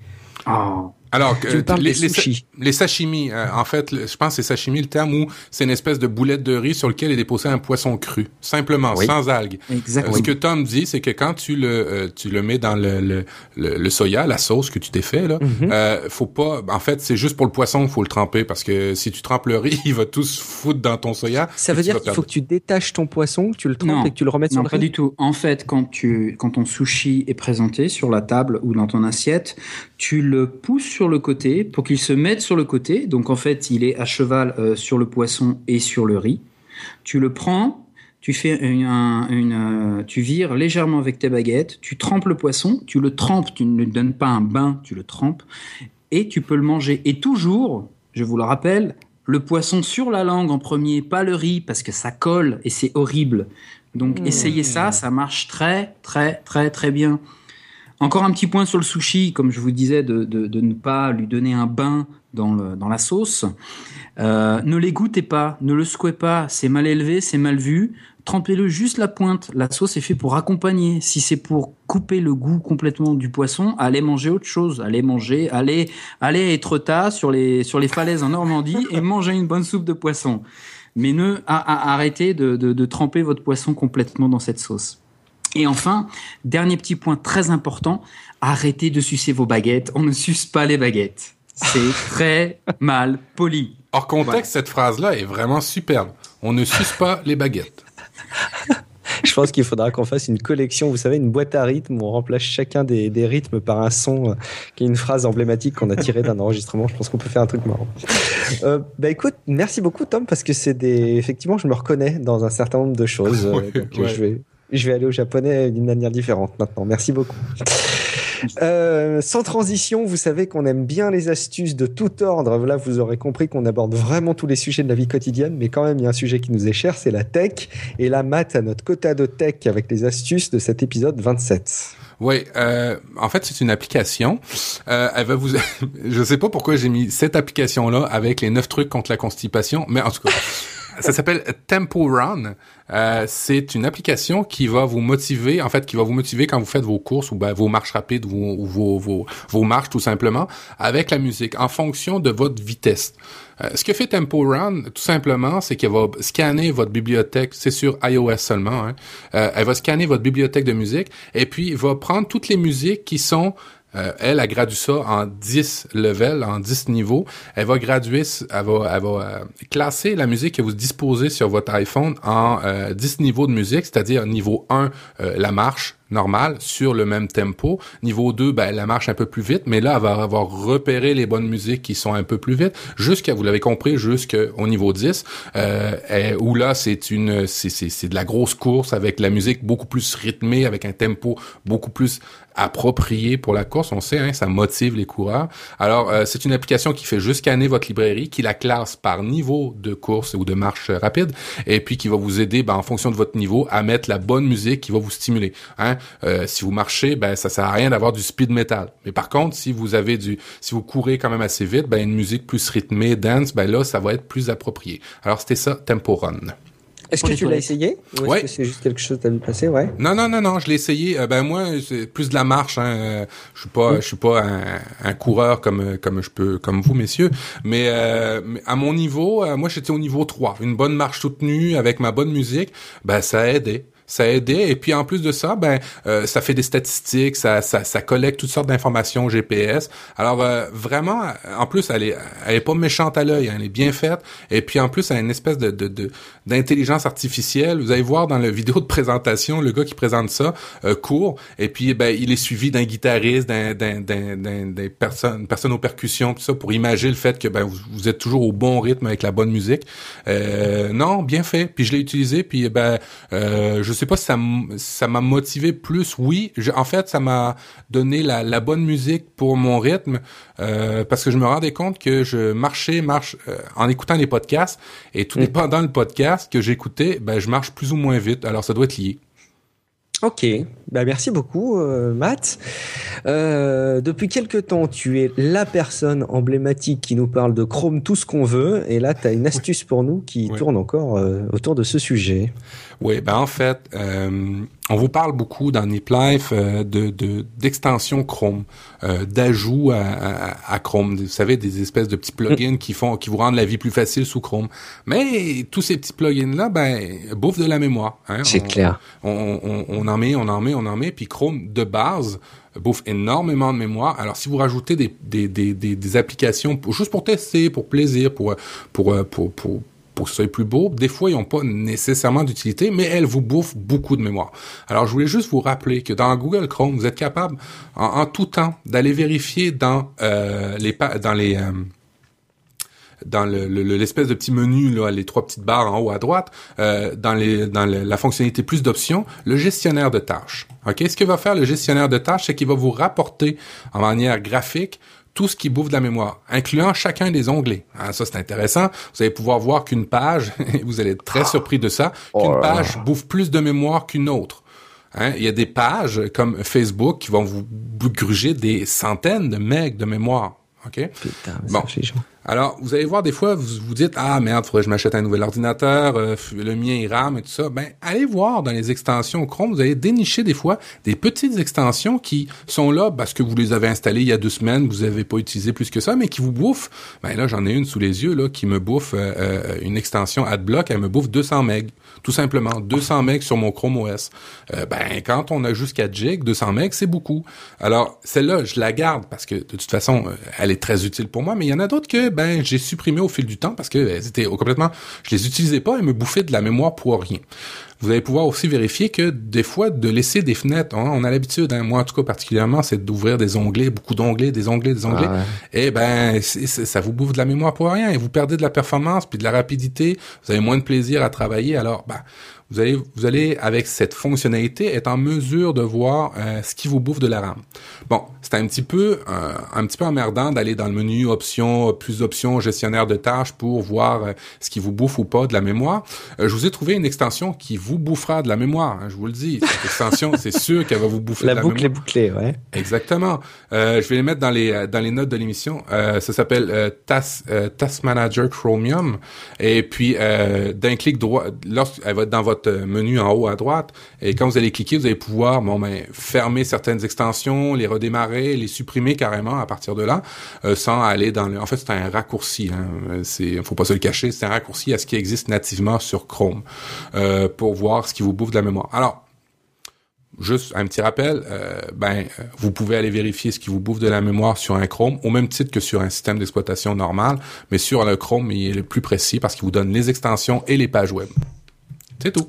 [SPEAKER 3] Oh.
[SPEAKER 1] Alors,
[SPEAKER 2] Tu
[SPEAKER 1] euh,
[SPEAKER 2] parles
[SPEAKER 1] les,
[SPEAKER 2] des
[SPEAKER 1] les sa-
[SPEAKER 2] sushis.
[SPEAKER 1] les sashimi, euh, en fait, le- je pense que c'est sashimi le terme où c'est une espèce de boulette de riz sur lequel est déposé un poisson cru, simplement,
[SPEAKER 2] Oui.
[SPEAKER 1] sans algues. Euh,
[SPEAKER 3] Exactement.
[SPEAKER 1] ce que Tom dit, c'est que quand tu le euh, tu le mets dans le, le, le, le soya, la sauce que tu t'es fait là, euh, faut pas. En fait, c'est juste pour le poisson qu'il faut le tremper parce que si tu trempes le riz, il va tout se foutre dans ton soya.
[SPEAKER 2] Ça veut dire qu'il faut que tu détaches ton poisson, que tu le trempes
[SPEAKER 3] Non.
[SPEAKER 2] et que tu le remettes
[SPEAKER 3] Non,
[SPEAKER 2] sur
[SPEAKER 3] pas
[SPEAKER 2] le riz
[SPEAKER 3] du tout. En fait, quand tu, quand ton sushi est présenté sur la table ou dans ton assiette, tu le pousses sur le côté pour qu'il se mette sur le côté. Donc, en fait, il est à cheval euh, sur le poisson et sur le riz. Tu le prends, tu fais une, un- une, euh, tu vires légèrement avec tes baguettes, tu trempes le poisson, tu le trempes, tu ne lui donnes pas un bain, tu le trempes et tu peux le manger. Et toujours, je vous le rappelle, le poisson sur la langue en premier, pas le riz, parce que ça colle et c'est horrible. Donc
[SPEAKER 2] Mmh.
[SPEAKER 3] essayez ça, ça marche très très très très bien. Encore un petit point sur le sushi, comme je vous disais, de, de, de ne pas lui donner un bain dans, le, dans la sauce. Euh, ne les goûtez pas, ne le secouez pas, c'est mal élevé, c'est mal vu. Trempez-le juste la pointe. La sauce est faite pour accompagner. Si c'est pour couper le goût complètement du poisson, allez manger autre chose. Allez manger, allez, allez à Etretat sur les, sur les falaises en Normandie et manger une bonne soupe de poisson. Mais ne arrêtez de, de, de tremper votre poisson complètement dans cette sauce. Et enfin, dernier petit point très important, arrêtez de sucer vos baguettes. On ne suce pas les baguettes. C'est très mal poli.
[SPEAKER 1] Hors contexte,
[SPEAKER 3] Voilà.
[SPEAKER 1] cette phrase-là est vraiment superbe. On ne suce pas les baguettes.
[SPEAKER 2] Je pense qu'il faudra qu'on fasse une collection, vous savez, une boîte à rythme où on remplace chacun des, des rythmes par un son euh, qui est une phrase emblématique qu'on a tirée d'un enregistrement. Je pense qu'on peut faire un truc marrant. Euh, bah écoute, merci beaucoup Tom parce que c'est des, effectivement, je me reconnais dans un certain nombre de choses. euh,
[SPEAKER 1] Ouais,
[SPEAKER 2] donc, euh,
[SPEAKER 1] ouais.
[SPEAKER 2] je vais, je vais aller au japonais d'une manière différente maintenant. Merci beaucoup. Euh, sans transition, vous savez qu'on aime bien les astuces de tout ordre. Là, vous aurez compris qu'on aborde vraiment tous les sujets de la vie quotidienne, mais quand même, il y a un sujet qui nous est cher, c'est la tech. Et là, Matt a notre quota de tech avec les astuces de cet épisode 27.
[SPEAKER 1] Oui, euh, en fait, c'est une application. Euh, elle va vous. Je sais pas pourquoi j'ai mis cette application-là avec les neuf trucs contre la constipation, mais en tout cas, ça s'appelle Tempo Run. Euh, c'est une application qui va vous motiver, en fait, qui va vous motiver quand vous faites vos courses ou ben, vos marches rapides ou, vos, vos, vos marches tout simplement avec la musique en fonction de votre vitesse. Euh, ce que fait Tempo Run, tout simplement, c'est qu'elle va scanner votre bibliothèque, c'est sur iOS seulement, hein. Euh, elle va scanner votre bibliothèque de musique et puis va prendre toutes les musiques qui sont euh, elle a gradué ça en 10 levels, en 10 niveaux. Elle va graduer, elle va, elle va euh, classer la musique que vous disposez sur votre iPhone en euh, 10 niveaux de musique, c'est-à-dire niveau 1, euh, la marche normale sur le même tempo. Niveau 2, ben, la marche un peu plus vite, mais là, elle va avoir repéré les bonnes musiques qui sont un peu plus vite, jusqu'à, vous l'avez compris, jusqu'au niveau 10, euh, où là, c'est une, c'est de la grosse course avec la musique beaucoup plus rythmée, avec un tempo beaucoup plus approprié pour la course. On sait, hein, ça motive les coureurs. Alors, euh, c'est une application qui fait juste scanner votre librairie, qui la classe par niveau de course ou de marche rapide, et puis qui va vous aider, ben, en fonction de votre niveau, à mettre la bonne musique qui va vous stimuler. Hein. Euh, si vous marchez, ben ça sert à rien d'avoir du speed metal. Mais par contre, si vous avez du, si vous courez quand même assez vite, ben une musique plus rythmée, dance, ben là, ça va être plus approprié. Alors c'était ça, Tempo Run.
[SPEAKER 2] Est-ce que tu l'as essayé? Ou est-ce que c'est juste quelque chose que tu as vu passer? Ouais
[SPEAKER 1] Non non non non, je l'ai essayé. Euh, ben moi, c'est plus de la marche. Hein. Euh, je suis pas, je suis pas un, un, coureur comme comme je peux comme vous messieurs, mais, euh, à mon niveau, moi j'étais au niveau 3. Une bonne marche soutenue avec ma bonne musique, ben ça a aidé ça a aidé. Et puis en plus de ça, ben euh, ça fait des statistiques, ça, ça, ça collecte toutes sortes d'informations GPS. Alors euh, vraiment, en plus, elle est, elle est pas méchante à l'œil, hein, elle est bien faite. Et puis en plus, elle a une espèce de, de, d'intelligence artificielle. Vous allez voir dans la vidéo de présentation, le gars qui présente ça euh, court. Et puis ben il est suivi d'un guitariste, d'un, d'un, d'un, d'un, personne, personne aux percussions, tout ça pour imaginer le fait que ben vous, vous, êtes toujours au bon rythme avec la bonne musique. non, bien fait. Puis je l'ai utilisé. Puis ben je je sais pas si ça ça m'a motivé plus. Oui, en fait, ça m'a donné la, la, bonne musique pour mon rythme euh, parce que je me rendais compte que je marchais, marche euh, en écoutant les podcasts et tout mm. dépendant le podcast que j'écoutais, ben je marche plus ou moins vite. Alors ça doit être lié.
[SPEAKER 2] Ok, bah merci beaucoup euh, Matt. Euh, depuis quelque temps, tu es la personne emblématique qui nous parle de Chrome tout ce qu'on veut, et là tu as une astuce pour nous qui tourne encore euh, autour de ce sujet.
[SPEAKER 1] Oui, ben en fait, euh, on vous parle beaucoup dans Nip Life euh, de d'extension Chrome, euh, d'ajout à, à, Chrome. Vous savez, des espèces de petits plugins qui font, qui vous rendent la vie plus facile sous Chrome. Mais tous ces petits plugins là, ben bouffent de la mémoire.
[SPEAKER 2] Hein. C'est clair.
[SPEAKER 1] On, on, on, en met, on en met, on en met, puis Chrome de base bouffe énormément de mémoire. Alors si vous rajoutez des des, des, applications juste pour tester, pour plaisir, pour pour, pour, pour pour que ce soit plus beau. Des fois, ils n'ont pas nécessairement d'utilité, mais elles vous bouffent beaucoup de mémoire. Alors, je voulais juste vous rappeler que dans Google Chrome, vous êtes capable en, tout temps d'aller vérifier dans euh, les dans les euh, dans l'espèce de petit menu là, les trois petites barres en haut à droite, euh, dans les dans la fonctionnalité plus d'options, le gestionnaire de tâches. Ok, ce que va faire le gestionnaire de tâches, c'est qu'il va vous rapporter en manière graphique tout ce qui bouffe de la mémoire, incluant chacun des onglets. Ah, ça, c'est intéressant. Vous allez pouvoir voir qu'une page, vous allez être très surpris de ça, qu'une oh page bouffe plus de mémoire qu'une autre. Hein? Il y a des pages comme Facebook qui vont vous gruger des centaines de megs de mémoire. OK?
[SPEAKER 2] Putain, bon.
[SPEAKER 1] Alors, vous allez voir, des fois, vous vous dites, ah merde, faudrait que je m'achète un nouvel ordinateur, euh, le mien il rame et tout ça. Ben, allez voir dans les extensions Chrome, vous allez dénicher des fois des petites extensions qui sont là parce que vous les avez installées il y a deux semaines, vous avez pas utilisé plus que ça, mais qui vous bouffent. Ben là, j'en ai une sous les yeux là qui me bouffe euh, euh, une extension AdBlock, elle me bouffe 200 MB tout simplement 200 MB sur mon Chrome OS. ben quand on a 4 GB, 200 MB c'est beaucoup. Alors celle-là, je la garde parce que de toute façon, elle est très utile pour moi, mais il y en a d'autres que ben j'ai supprimé au fil du temps parce que elles étaient complètement, je les utilisais pas et me bouffaient de la mémoire pour rien. Vous allez pouvoir aussi vérifier que des fois de laisser des fenêtres, hein, on a l'habitude, hein, moi en tout cas particulièrement, c'est d'ouvrir des onglets, beaucoup d'onglets, des onglets, des onglets. Et ben ça vous bouffe de la mémoire pour rien et vous perdez de la performance puis de la rapidité. Vous avez moins de plaisir à travailler. Alors ben vous allez, vous allez avec cette fonctionnalité être en mesure de voir euh, ce qui vous bouffe de la RAM. Bon, c'est un petit peu euh, un petit peu emmerdant d'aller dans le menu options, plus options, gestionnaire de tâches pour voir euh, ce qui vous bouffe ou pas de la mémoire. je vous ai trouvé une extension qui vous bouffera de la mémoire. Hein, je vous le dis, cette extension, c'est sûr qu'elle va vous bouffer
[SPEAKER 2] la
[SPEAKER 1] de la
[SPEAKER 2] boucle
[SPEAKER 1] mémoire.
[SPEAKER 2] est bouclée, ouais.
[SPEAKER 1] Exactement. je vais les mettre dans les dans les notes de l'émission. ça s'appelle Task, Task Manager Chromium. Et puis d'un clic droit, lorsqu'elle va être dans votre menu en haut à droite. Et quand vous allez cliquer, vous allez pouvoir bon, ben, fermer certaines extensions, les redémarrer, les supprimer carrément à partir de là, euh, sans aller dans le... En fait, c'est un raccourci. Hein. C'est, faut pas se le cacher, c'est un raccourci à ce qui existe nativement sur Chrome euh, pour voir ce qui vous bouffe de la mémoire. Alors, Juste un petit rappel, euh, ben vous pouvez aller vérifier ce qui vous bouffe de la mémoire sur un Chrome, au même titre que sur un système d'exploitation normal, mais sur le Chrome, il est le plus précis parce qu'il vous donne les extensions et les pages web. C'est tout.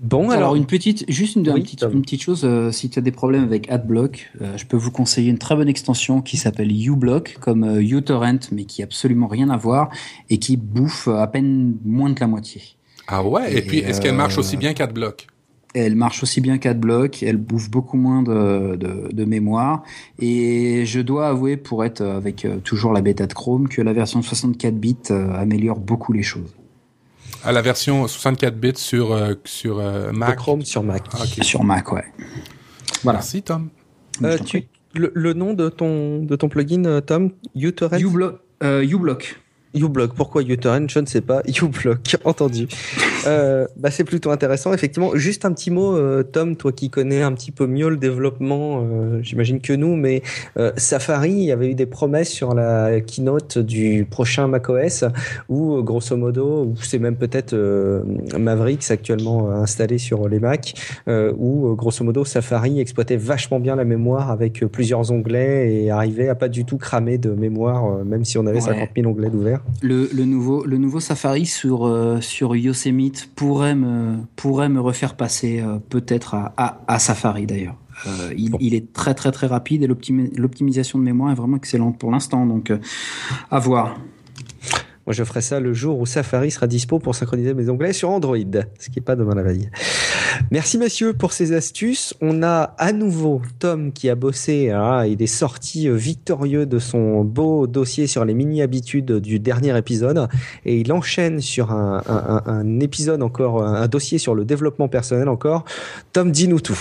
[SPEAKER 3] Bon, alors, une petite, juste une, petite, une petite chose, euh, si tu as des problèmes avec AdBlock, euh, je peux vous conseiller une très bonne extension qui s'appelle uBlock, comme euh, uTorrent, mais qui a absolument rien à voir et qui bouffe à peine moins de la moitié.
[SPEAKER 1] Ah ouais, et, puis est-ce qu'elle marche aussi bien qu'AdBlock?
[SPEAKER 3] elle marche aussi bien qu'AdBlock, elle bouffe beaucoup moins de, de, de, mémoire. Et je dois avouer, pour être avec toujours la bêta de Chrome, que la version 64 bits améliore beaucoup les choses
[SPEAKER 1] à la version 64 bits sur euh, sur euh, Mac.
[SPEAKER 2] Chrome sur Mac.
[SPEAKER 3] Ah, Sur Mac, ouais.
[SPEAKER 1] Voilà. Merci, Tom.
[SPEAKER 2] Euh, tu, le, le, nom de ton, de ton plugin, Tom?
[SPEAKER 3] uTorrent euh, uBlock.
[SPEAKER 2] uBlock, pourquoi uTorrent Je ne sais pas. uBlock, entendu. Euh, bah, c'est plutôt intéressant, effectivement. Juste un petit mot, euh, Tom, toi qui connais un petit peu mieux le développement, euh, j'imagine que nous, mais euh, Safari, il y avait eu des promesses sur la keynote du prochain macOS, où grosso modo, ou c'est même peut-être Mavericks actuellement installé sur les Mac, où grosso modo Safari exploitait vachement bien la mémoire avec plusieurs onglets et arrivait à pas du tout cramer de mémoire, même si on avait 50 000 onglets d'ouvert.
[SPEAKER 3] Le, le, nouveau, le nouveau Safari sur, sur Yosemite pourrait me, pourrait me refaire passer euh, peut-être à, à, Safari d'ailleurs. Euh, il, il, est très très très rapide et l'optimisation de mémoire est vraiment excellente pour l'instant, donc euh, à voir.
[SPEAKER 2] Je ferai ça le jour où Safari sera dispo pour synchroniser mes onglets sur Android, ce qui n'est pas demain la veille. Merci, messieurs, pour ces astuces. On a à nouveau Tom qui a bossé. Hein, il est sorti euh, victorieux de son beau dossier sur les mini-habitudes du dernier épisode et il enchaîne sur un épisode encore, un dossier sur le développement personnel encore. Tom, dis-nous tout.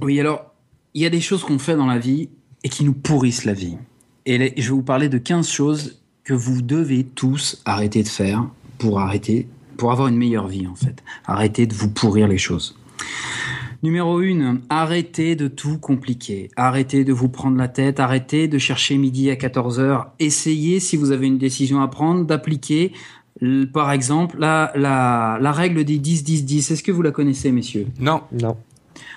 [SPEAKER 3] Oui, alors, il y a des choses qu'on fait dans la vie et qui nous pourrissent la vie. Et je vais vous parler de 15 choses que vous devez tous arrêter de faire pour arrêter, pour avoir une meilleure vie en fait. Arrêtez de vous pourrir les choses. Numéro 1, arrêtez de tout compliquer. Arrêtez de vous prendre la tête. Arrêtez de chercher midi à 14h. Essayez, si vous avez une décision à prendre, d'appliquer, par exemple, la, la, la règle des 10-10-10. Est-ce que vous la connaissez, messieurs?
[SPEAKER 1] Non.
[SPEAKER 2] Non.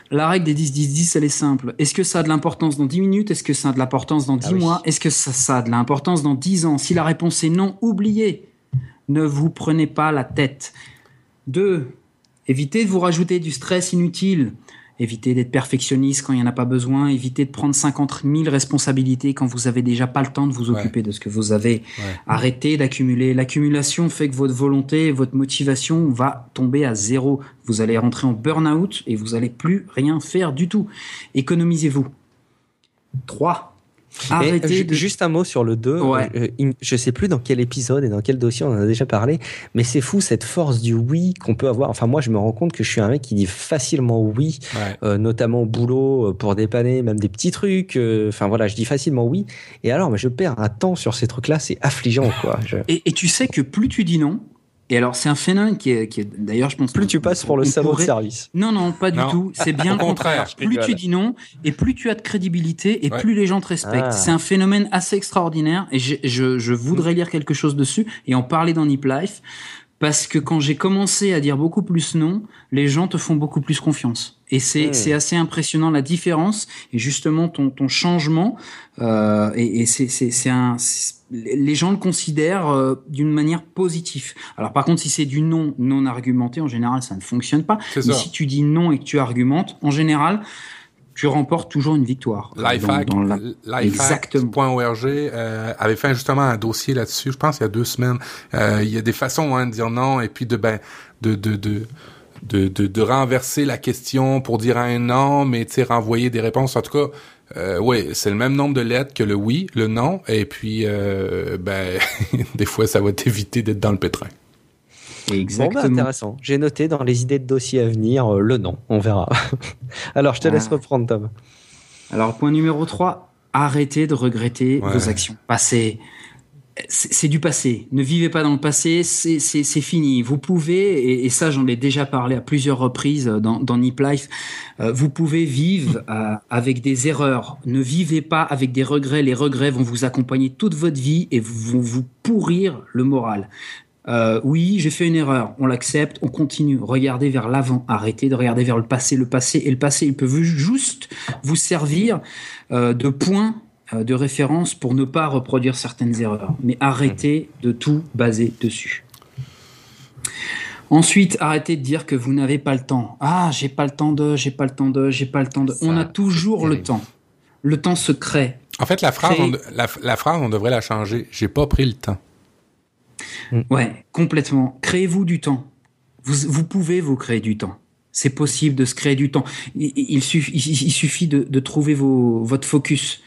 [SPEAKER 3] La règle des 10-10-10, elle est simple. Est-ce que ça a de l'importance dans 10 minutes? Est-ce que ça a de l'importance dans 10 ah mois? Est-ce que ça, ça, a de l'importance dans 10 ans? Si la réponse est non, oubliez. Ne vous prenez pas la tête. 2. Évitez de vous rajouter du stress inutile. Évitez d'être perfectionniste quand il n'y en a pas besoin. Évitez de prendre 50 000 responsabilités quand vous avez déjà pas le temps de vous occuper de ce que vous avez. Arrêtez d'accumuler. L'accumulation fait que votre volonté, votre motivation va tomber à zéro. Vous allez rentrer en burn-out et vous allez plus rien faire du tout. Économisez-vous. 3.
[SPEAKER 2] Arrêtez Juste un mot sur le 2. Ouais. Euh, je sais plus dans quel épisode et dans quel dossier on en a déjà parlé, mais c'est fou cette force du oui qu'on peut avoir. Enfin, moi, je me rends compte que je suis un mec qui dit facilement oui, euh, notamment au boulot, euh, pour dépanner même des petits trucs. Enfin, voilà, je dis facilement oui. Et alors, mais je perds un temps sur ces trucs-là, c'est affligeant, quoi.
[SPEAKER 3] Et, et, tu sais que plus tu dis non, et alors, c'est un phénomène qui est, qui est d'ailleurs, je pense.
[SPEAKER 2] Plus tu passes pour le de service.
[SPEAKER 3] Non, non, pas du tout. C'est bien le contraire. Plus tu dis non, et plus tu as de crédibilité, et plus les gens te respectent. Ah. C'est un phénomène assez extraordinaire, et je, je, je voudrais lire quelque chose dessus et en parler dans Nip Life, parce que quand j'ai commencé à dire beaucoup plus non, les gens te font beaucoup plus confiance. Et c'est c'est assez impressionnant la différence et justement ton ton changement. Euh, et, et c'est c'est c'est un les gens le considèrent euh, d'une manière positive. Alors par contre, si c'est du non non argumenté, en général, ça ne fonctionne pas. Mais si tu dis non et que tu argumentes, en général, tu remportes toujours une victoire.
[SPEAKER 1] Lifehack, Lifehack.org euh, avait fait justement un dossier là-dessus, je pense il y a deux semaines. Euh, il y a des façons hein, de dire non et puis de ben de de de de, de, de renverser la question pour dire un non, mais tu sais renvoyer des réponses. En tout cas, euh, oui, c'est le même nombre de lettres que le oui, le non, et puis euh, ben des fois ça va t'éviter d'être dans le pétrin.
[SPEAKER 2] Exactement. Bon, bah, intéressant. J'ai noté dans les idées de dossier à venir euh, le non. On verra. Alors, je te laisse reprendre, Tom.
[SPEAKER 3] Alors, point numéro 3. Arrêtez de regretter ouais. vos actions passées c'est du passé. Ne vivez pas dans le passé, c'est fini. Vous pouvez, et, ça j'en ai déjà parlé à plusieurs reprises dans, dans Nip Life, euh, vous pouvez vivre euh, avec des erreurs. Ne vivez pas avec des regrets. Les regrets vont vous accompagner toute votre vie et vont vous pourrir le moral. Euh, oui, j'ai fait une erreur. On l'accepte, on continue. Regardez vers l'avant. Arrêtez de regarder vers le passé. Le passé et le passé, il peut juste vous servir euh, de point de référence pour ne pas reproduire certaines erreurs. Mais arrêtez de tout baser dessus. Ensuite, arrêtez de dire que vous n'avez pas le temps. Ah, j'ai pas le temps de, j'ai pas le temps de, j'ai pas le temps de. Ça, on a toujours le temps. Le temps se crée.
[SPEAKER 1] En fait, la phrase, on, la, la, phrase, on devrait la changer. J'ai pas pris le temps.
[SPEAKER 3] Mm. Ouais, complètement. Créez-vous du temps. Vous, vous pouvez vous créer du temps. C'est possible de se créer du temps. Il, il suffit, il, suffit de, de trouver vos, votre focus.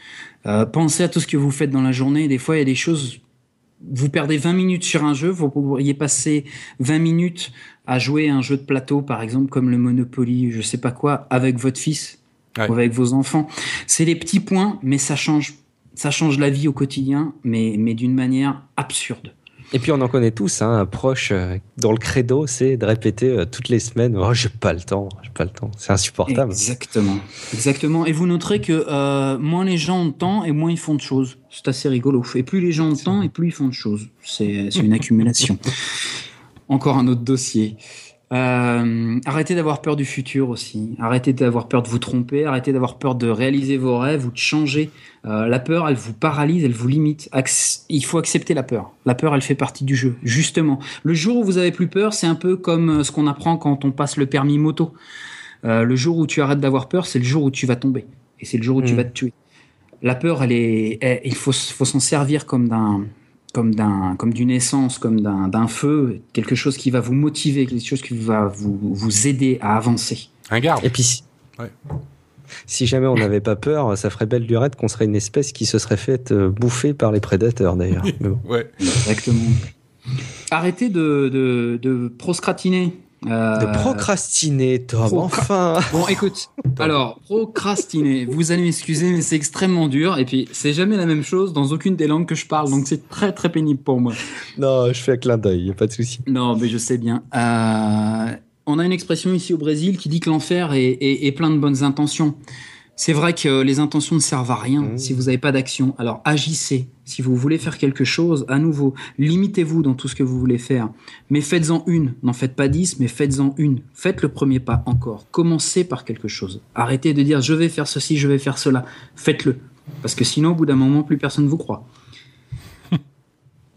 [SPEAKER 3] Euh, pensez à tout ce que vous faites dans la journée. Des fois, il y a des choses. Vous perdez 20 minutes sur un jeu, vous pourriez passer 20 minutes à jouer un jeu de plateau, par exemple, comme le Monopoly, je sais pas quoi, avec votre fils. ou avec vos enfants. C'est les petits points, mais ça change, ça change la vie au quotidien, mais, mais d'une manière absurde.
[SPEAKER 2] Et puis on en connaît tous, hein, un proche euh, dont le credo c'est de répéter euh, toutes les semaines "Oh, j'ai pas le temps, j'ai pas le temps". C'est insupportable.
[SPEAKER 3] Exactement. Exactement. Et vous noterez que euh, moins les gens ont de temps et moins ils font de choses. C'est assez rigolo. Et plus les gens ont de temps et plus ils font de choses. C'est c'est une accumulation. Encore un autre dossier. Euh, arrêtez d'avoir peur du futur aussi. Arrêtez d'avoir peur de vous tromper. Arrêtez d'avoir peur de réaliser vos rêves ou de changer. Euh, la peur, elle vous paralyse, elle vous limite. Ac- il faut accepter la peur. La peur, elle fait partie du jeu. Justement, le jour où vous avez plus peur, c'est un peu comme euh, ce qu'on apprend quand on passe le permis moto. Euh, le jour où tu arrêtes d'avoir peur, c'est le jour où tu vas tomber. Et c'est le jour où tu
[SPEAKER 2] Mm.
[SPEAKER 3] vas te tuer. La peur, elle est, elle- il faut, faut s'en servir comme d'un, comme d'un, comme d'une essence, comme d'un, feu, quelque chose qui va vous motiver, quelque chose qui va vous, vous aider à avancer.
[SPEAKER 1] Un garde.
[SPEAKER 2] Et puis, si-
[SPEAKER 1] Ouais.
[SPEAKER 2] si jamais on n'avait pas peur, ça ferait belle lurette qu'on serait une espèce qui se serait faite euh, bouffer par les prédateurs d'ailleurs. Mais bon.
[SPEAKER 1] Ouais.
[SPEAKER 3] Exactement. Arrêtez de, de, de proscratiner. Euh,
[SPEAKER 2] De procrastiner, Tom, enfin
[SPEAKER 3] Bon, écoute. Alors, procrastiner. Vous allez m'excuser, mais c'est extrêmement dur. Et puis, c'est jamais la même chose dans aucune des langues que je parle. Donc, c'est très, très pénible pour moi.
[SPEAKER 2] Non, je fais un clin d'œil, y a pas de souci.
[SPEAKER 3] Non, mais je sais bien. Euh, on a une expression ici au Brésil qui dit que l'enfer est, est- est plein de bonnes intentions. C'est vrai que les intentions ne servent à rien
[SPEAKER 2] Mmh.
[SPEAKER 3] si vous n'avez pas d'action. Alors agissez. Si vous voulez faire quelque chose, à nouveau, limitez-vous dans tout ce que vous voulez faire. Mais faites-en une. N'en faites pas dix, mais faites-en une. Faites le premier pas encore. Commencez par quelque chose. Arrêtez de dire je vais faire ceci, je vais faire cela. Faites-le. Parce que sinon, au bout d'un moment, plus personne ne vous croit.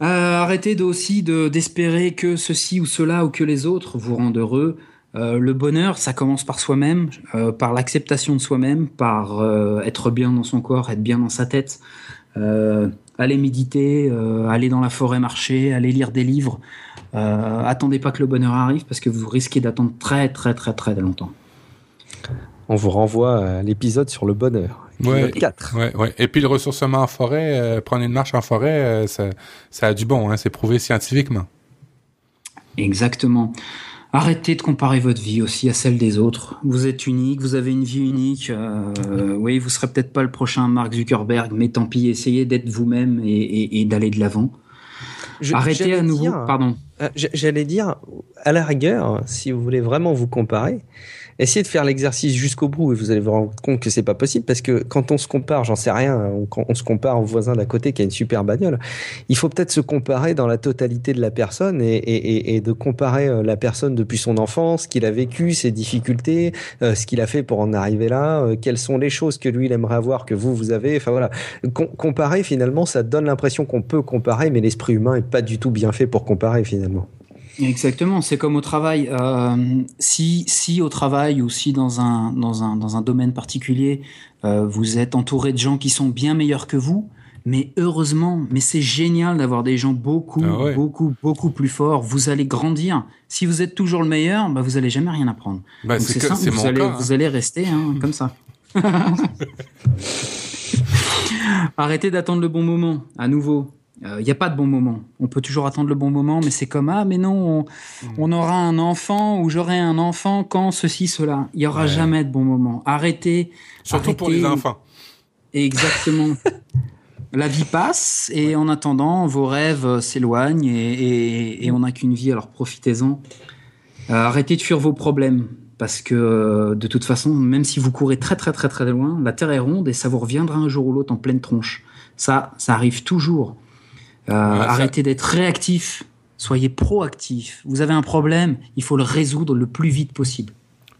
[SPEAKER 3] Euh, arrêtez de, aussi de- d'espérer que ceci ou cela ou que les autres vous rendent heureux. Euh, le bonheur, ça commence par soi-même, euh, par l'acceptation de soi-même, par euh, être bien dans son corps, être bien dans sa tête. Euh, aller méditer, euh, aller dans la forêt marcher, aller lire des livres. Euh, attendez pas que le bonheur arrive parce que vous risquez d'attendre très très très très longtemps.
[SPEAKER 2] On vous renvoie à l'épisode sur le bonheur.
[SPEAKER 1] Ouais.
[SPEAKER 2] Épisode 4.
[SPEAKER 1] Ouais, ouais. Et puis le ressourcement en forêt, euh, prendre une marche en forêt, euh, ça, ça a du bon, hein, c'est prouvé scientifiquement.
[SPEAKER 3] Exactement. Arrêtez de comparer votre vie aussi à celle des autres. Vous êtes unique, vous avez une vie unique. Euh, oui, vous serez peut-être pas le prochain Mark Zuckerberg, mais tant pis, essayez d'être vous-même et, et- et d'aller de l'avant. Arrêtez à nouveau.
[SPEAKER 2] dire-
[SPEAKER 3] Pardon.
[SPEAKER 2] Euh, J'allais dire, à la rigueur, si vous voulez vraiment vous comparer, essayez de faire l'exercice jusqu'au bout et vous allez vous rendre compte que c'est pas possible parce que quand on se compare, j'en sais rien, on, se compare au voisin d'à côté qui a une super bagnole, il faut peut-être se comparer dans la totalité de la personne et, de comparer euh, la personne depuis son enfance, ce qu'il a vécu, ses difficultés, euh, ce qu'il a fait pour en arriver là, euh, quelles sont les choses que lui il aimerait avoir que vous vous avez. Enfin voilà, Com- comparer finalement, ça donne l'impression qu'on peut comparer, mais l'esprit humain est pas du tout bien fait pour comparer finalement.
[SPEAKER 3] Exactement, c'est comme au travail. Euh, si, si au travail ou si dans un, dans un, dans un domaine particulier, euh, vous êtes entouré de gens qui sont bien meilleurs que vous, mais heureusement, mais c'est génial d'avoir des gens beaucoup,
[SPEAKER 1] Ah ouais.
[SPEAKER 3] beaucoup, beaucoup plus forts. Vous allez grandir. Si vous êtes toujours le meilleur, bah, vous allez jamais rien apprendre. Donc
[SPEAKER 1] c'est
[SPEAKER 3] simple, vous,
[SPEAKER 1] mon
[SPEAKER 3] allez,
[SPEAKER 1] cas. hein.
[SPEAKER 3] vous allez rester hein, comme ça. Arrêtez d'attendre le bon moment, à nouveau. Il n'y a pas de bon moment. On peut toujours attendre le bon moment, mais c'est comme ah, mais non, on, on aura un enfant ou j'aurai un enfant quand ceci, cela. Il n'y aura
[SPEAKER 1] Ouais.
[SPEAKER 3] jamais de bon moment. Arrêtez.
[SPEAKER 1] Surtout pour
[SPEAKER 3] arrêtez.
[SPEAKER 1] les enfants.
[SPEAKER 3] Exactement. La vie passe et en attendant, vos rêves euh, s'éloignent et, et- et on n'a qu'une vie, alors profitez-en. Euh, arrêtez de fuir vos problèmes parce que euh, de toute façon, même si vous courez très très très très loin, la Terre est ronde et ça vous reviendra un jour ou l'autre en pleine tronche. Ça, ça arrive toujours. Euh, Arrêtez d'être réactif, soyez proactif. Vous avez un problème, il faut le résoudre le plus vite possible.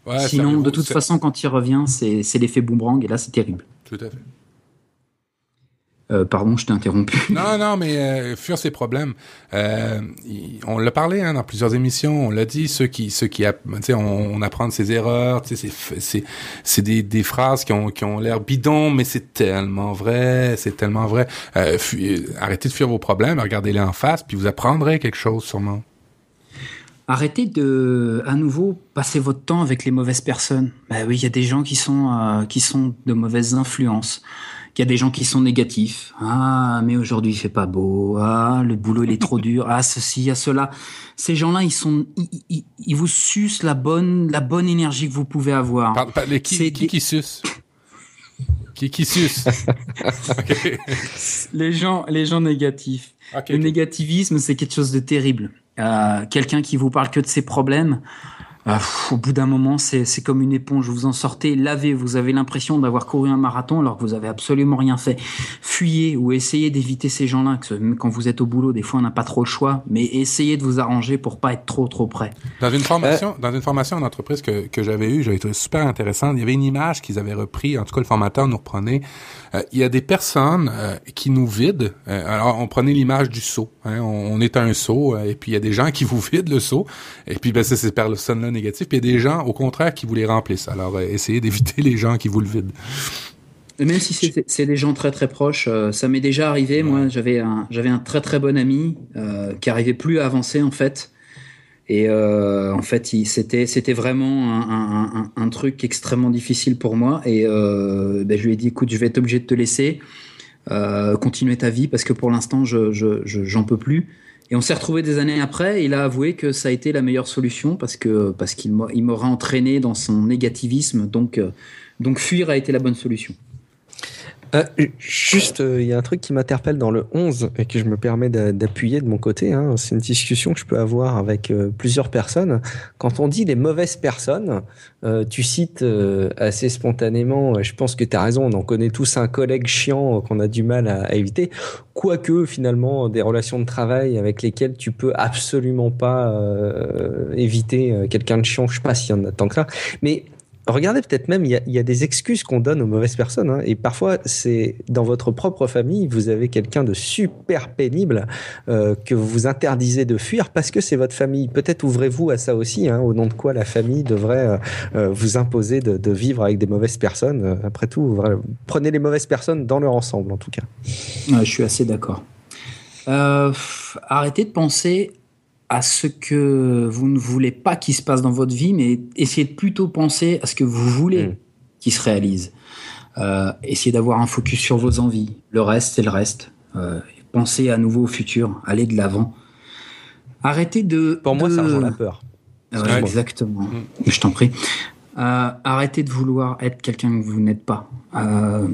[SPEAKER 1] Ouais,
[SPEAKER 3] Sinon, de toute façon, quand il revient, c'est c'est l'effet boomerang et là, c'est terrible.
[SPEAKER 1] Tout à fait.
[SPEAKER 3] Euh, pardon, je t'ai interrompu.
[SPEAKER 1] Non, non, mais euh, fuir ses problèmes. Euh, on l'a parlé hein, dans plusieurs émissions. On l'a dit. Ceux qui, ceux qui, on, on apprend de ses erreurs. C'est, des, des phrases qui ont, qui ont l'air bidons, mais c'est tellement vrai. C'est tellement vrai. Euh, arrêtez de fuir vos problèmes, regardez-les en face, puis vous apprendrez quelque chose sûrement.
[SPEAKER 3] Arrêtez de, à nouveau, passer votre temps avec les mauvaises personnes. Bah oui, il y a des gens qui sont, qui sont de mauvaises influences. Il y a des gens qui sont négatifs. Ah, mais aujourd'hui il fait pas beau. Ah, le boulot il est trop dur. Ah, ceci, ah, cela. Ces gens-là, ils sont, ils, ils- ils vous sucent la bonne, la bonne énergie que vous pouvez avoir.
[SPEAKER 1] Parle, parle- qui,
[SPEAKER 3] C'est
[SPEAKER 1] qui,
[SPEAKER 3] des-
[SPEAKER 1] qui suce? Qui, qui suce?
[SPEAKER 3] Les gens, les gens négatifs. le négativisme, c'est quelque chose de terrible. Euh, Quelqu'un qui vous parle que de ses problèmes, ah, au bout d'un moment, c'est comme une éponge. Vous en sortez lavé. Vous avez l'impression d'avoir couru un marathon alors que vous avez absolument rien fait. Fuyez ou essayez d'éviter ces gens-là. Quand vous êtes au boulot, des fois, on n'a pas trop le choix. Mais essayez de vous arranger pour pas être trop, trop près.
[SPEAKER 1] Dans une formation, euh, dans une formation en entreprise que, que j'avais eue, j'avais trouvé super intéressant. Il y avait une image qu'ils avaient repris. En tout cas, le formateur nous reprenait. Euh, il y a des personnes euh, qui nous vident. alors, on prenait l'image du seau. Hein, on, est un seau et puis il y a des gens qui vous vident le seau. Et puis, ben, c'est ces personnes-là négatif, puis il y a des gens, au contraire, qui vous les remplissent. Alors, euh, essayez d'éviter les gens qui vous le vident.
[SPEAKER 3] Même si c'est des gens très très proches, euh, ça m'est déjà arrivé. Moi, j'avais un, j'avais un très très bon ami euh, qui arrivait plus à avancer en fait. Et en fait, c'était c'était vraiment un, un, truc extrêmement difficile pour moi. Et ben, je lui ai dit, écoute, je vais être obligé de te laisser continuer ta vie parce que pour l'instant, je j'en peux plus. Et on s'est retrouvé des années après. Il a avoué que ça a été la meilleure solution parce que parce qu'il m'aura entraîné dans son négativisme. Donc euh, donc fuir a été la bonne solution.
[SPEAKER 2] Euh, juste, euh, il y a un truc qui m'interpelle dans le 11 et que je me permets d'appuyer de mon côté. Hein. C'est une discussion que je peux avoir avec euh, plusieurs personnes. Quand on dit les mauvaises personnes, tu cites assez spontanément, je pense que tu as raison, on en connaît tous un collègue chiant qu'on a du mal à, éviter. Quoique, finalement, des relations de travail avec lesquelles tu peux absolument pas éviter quelqu'un de chiant, je sais pas s'il y en a tant que ça. Mais regardez peut-être même, il y a, des excuses qu'on donne aux mauvaises personnes. Hein. et parfois, c'est dans votre propre famille, vous avez quelqu'un de super pénible euh, que vous vous interdisez de fuir parce que c'est votre famille. Peut-être ouvrez-vous à ça aussi, hein, au nom de quoi la famille devrait euh, euh, vous imposer de, vivre avec des mauvaises personnes. Après tout, prenez les mauvaises personnes dans leur ensemble, en tout cas.
[SPEAKER 3] je suis assez d'accord. arrêtez de penser à ce que vous ne voulez pas qu'il se passe dans votre vie, mais essayez de plutôt penser à ce que vous voulez mm. qu'il se réalise. Euh, essayez d'avoir un focus sur vos envies. Le reste, c'est le reste. Euh, pensez à nouveau au futur. Allez de l'avant. Arrêtez de.
[SPEAKER 2] Pour moi, ça rejoint la peur.
[SPEAKER 3] exactement. Mm. Je t'en prie. Euh, arrêtez de vouloir être quelqu'un que vous n'êtes pas. Euh,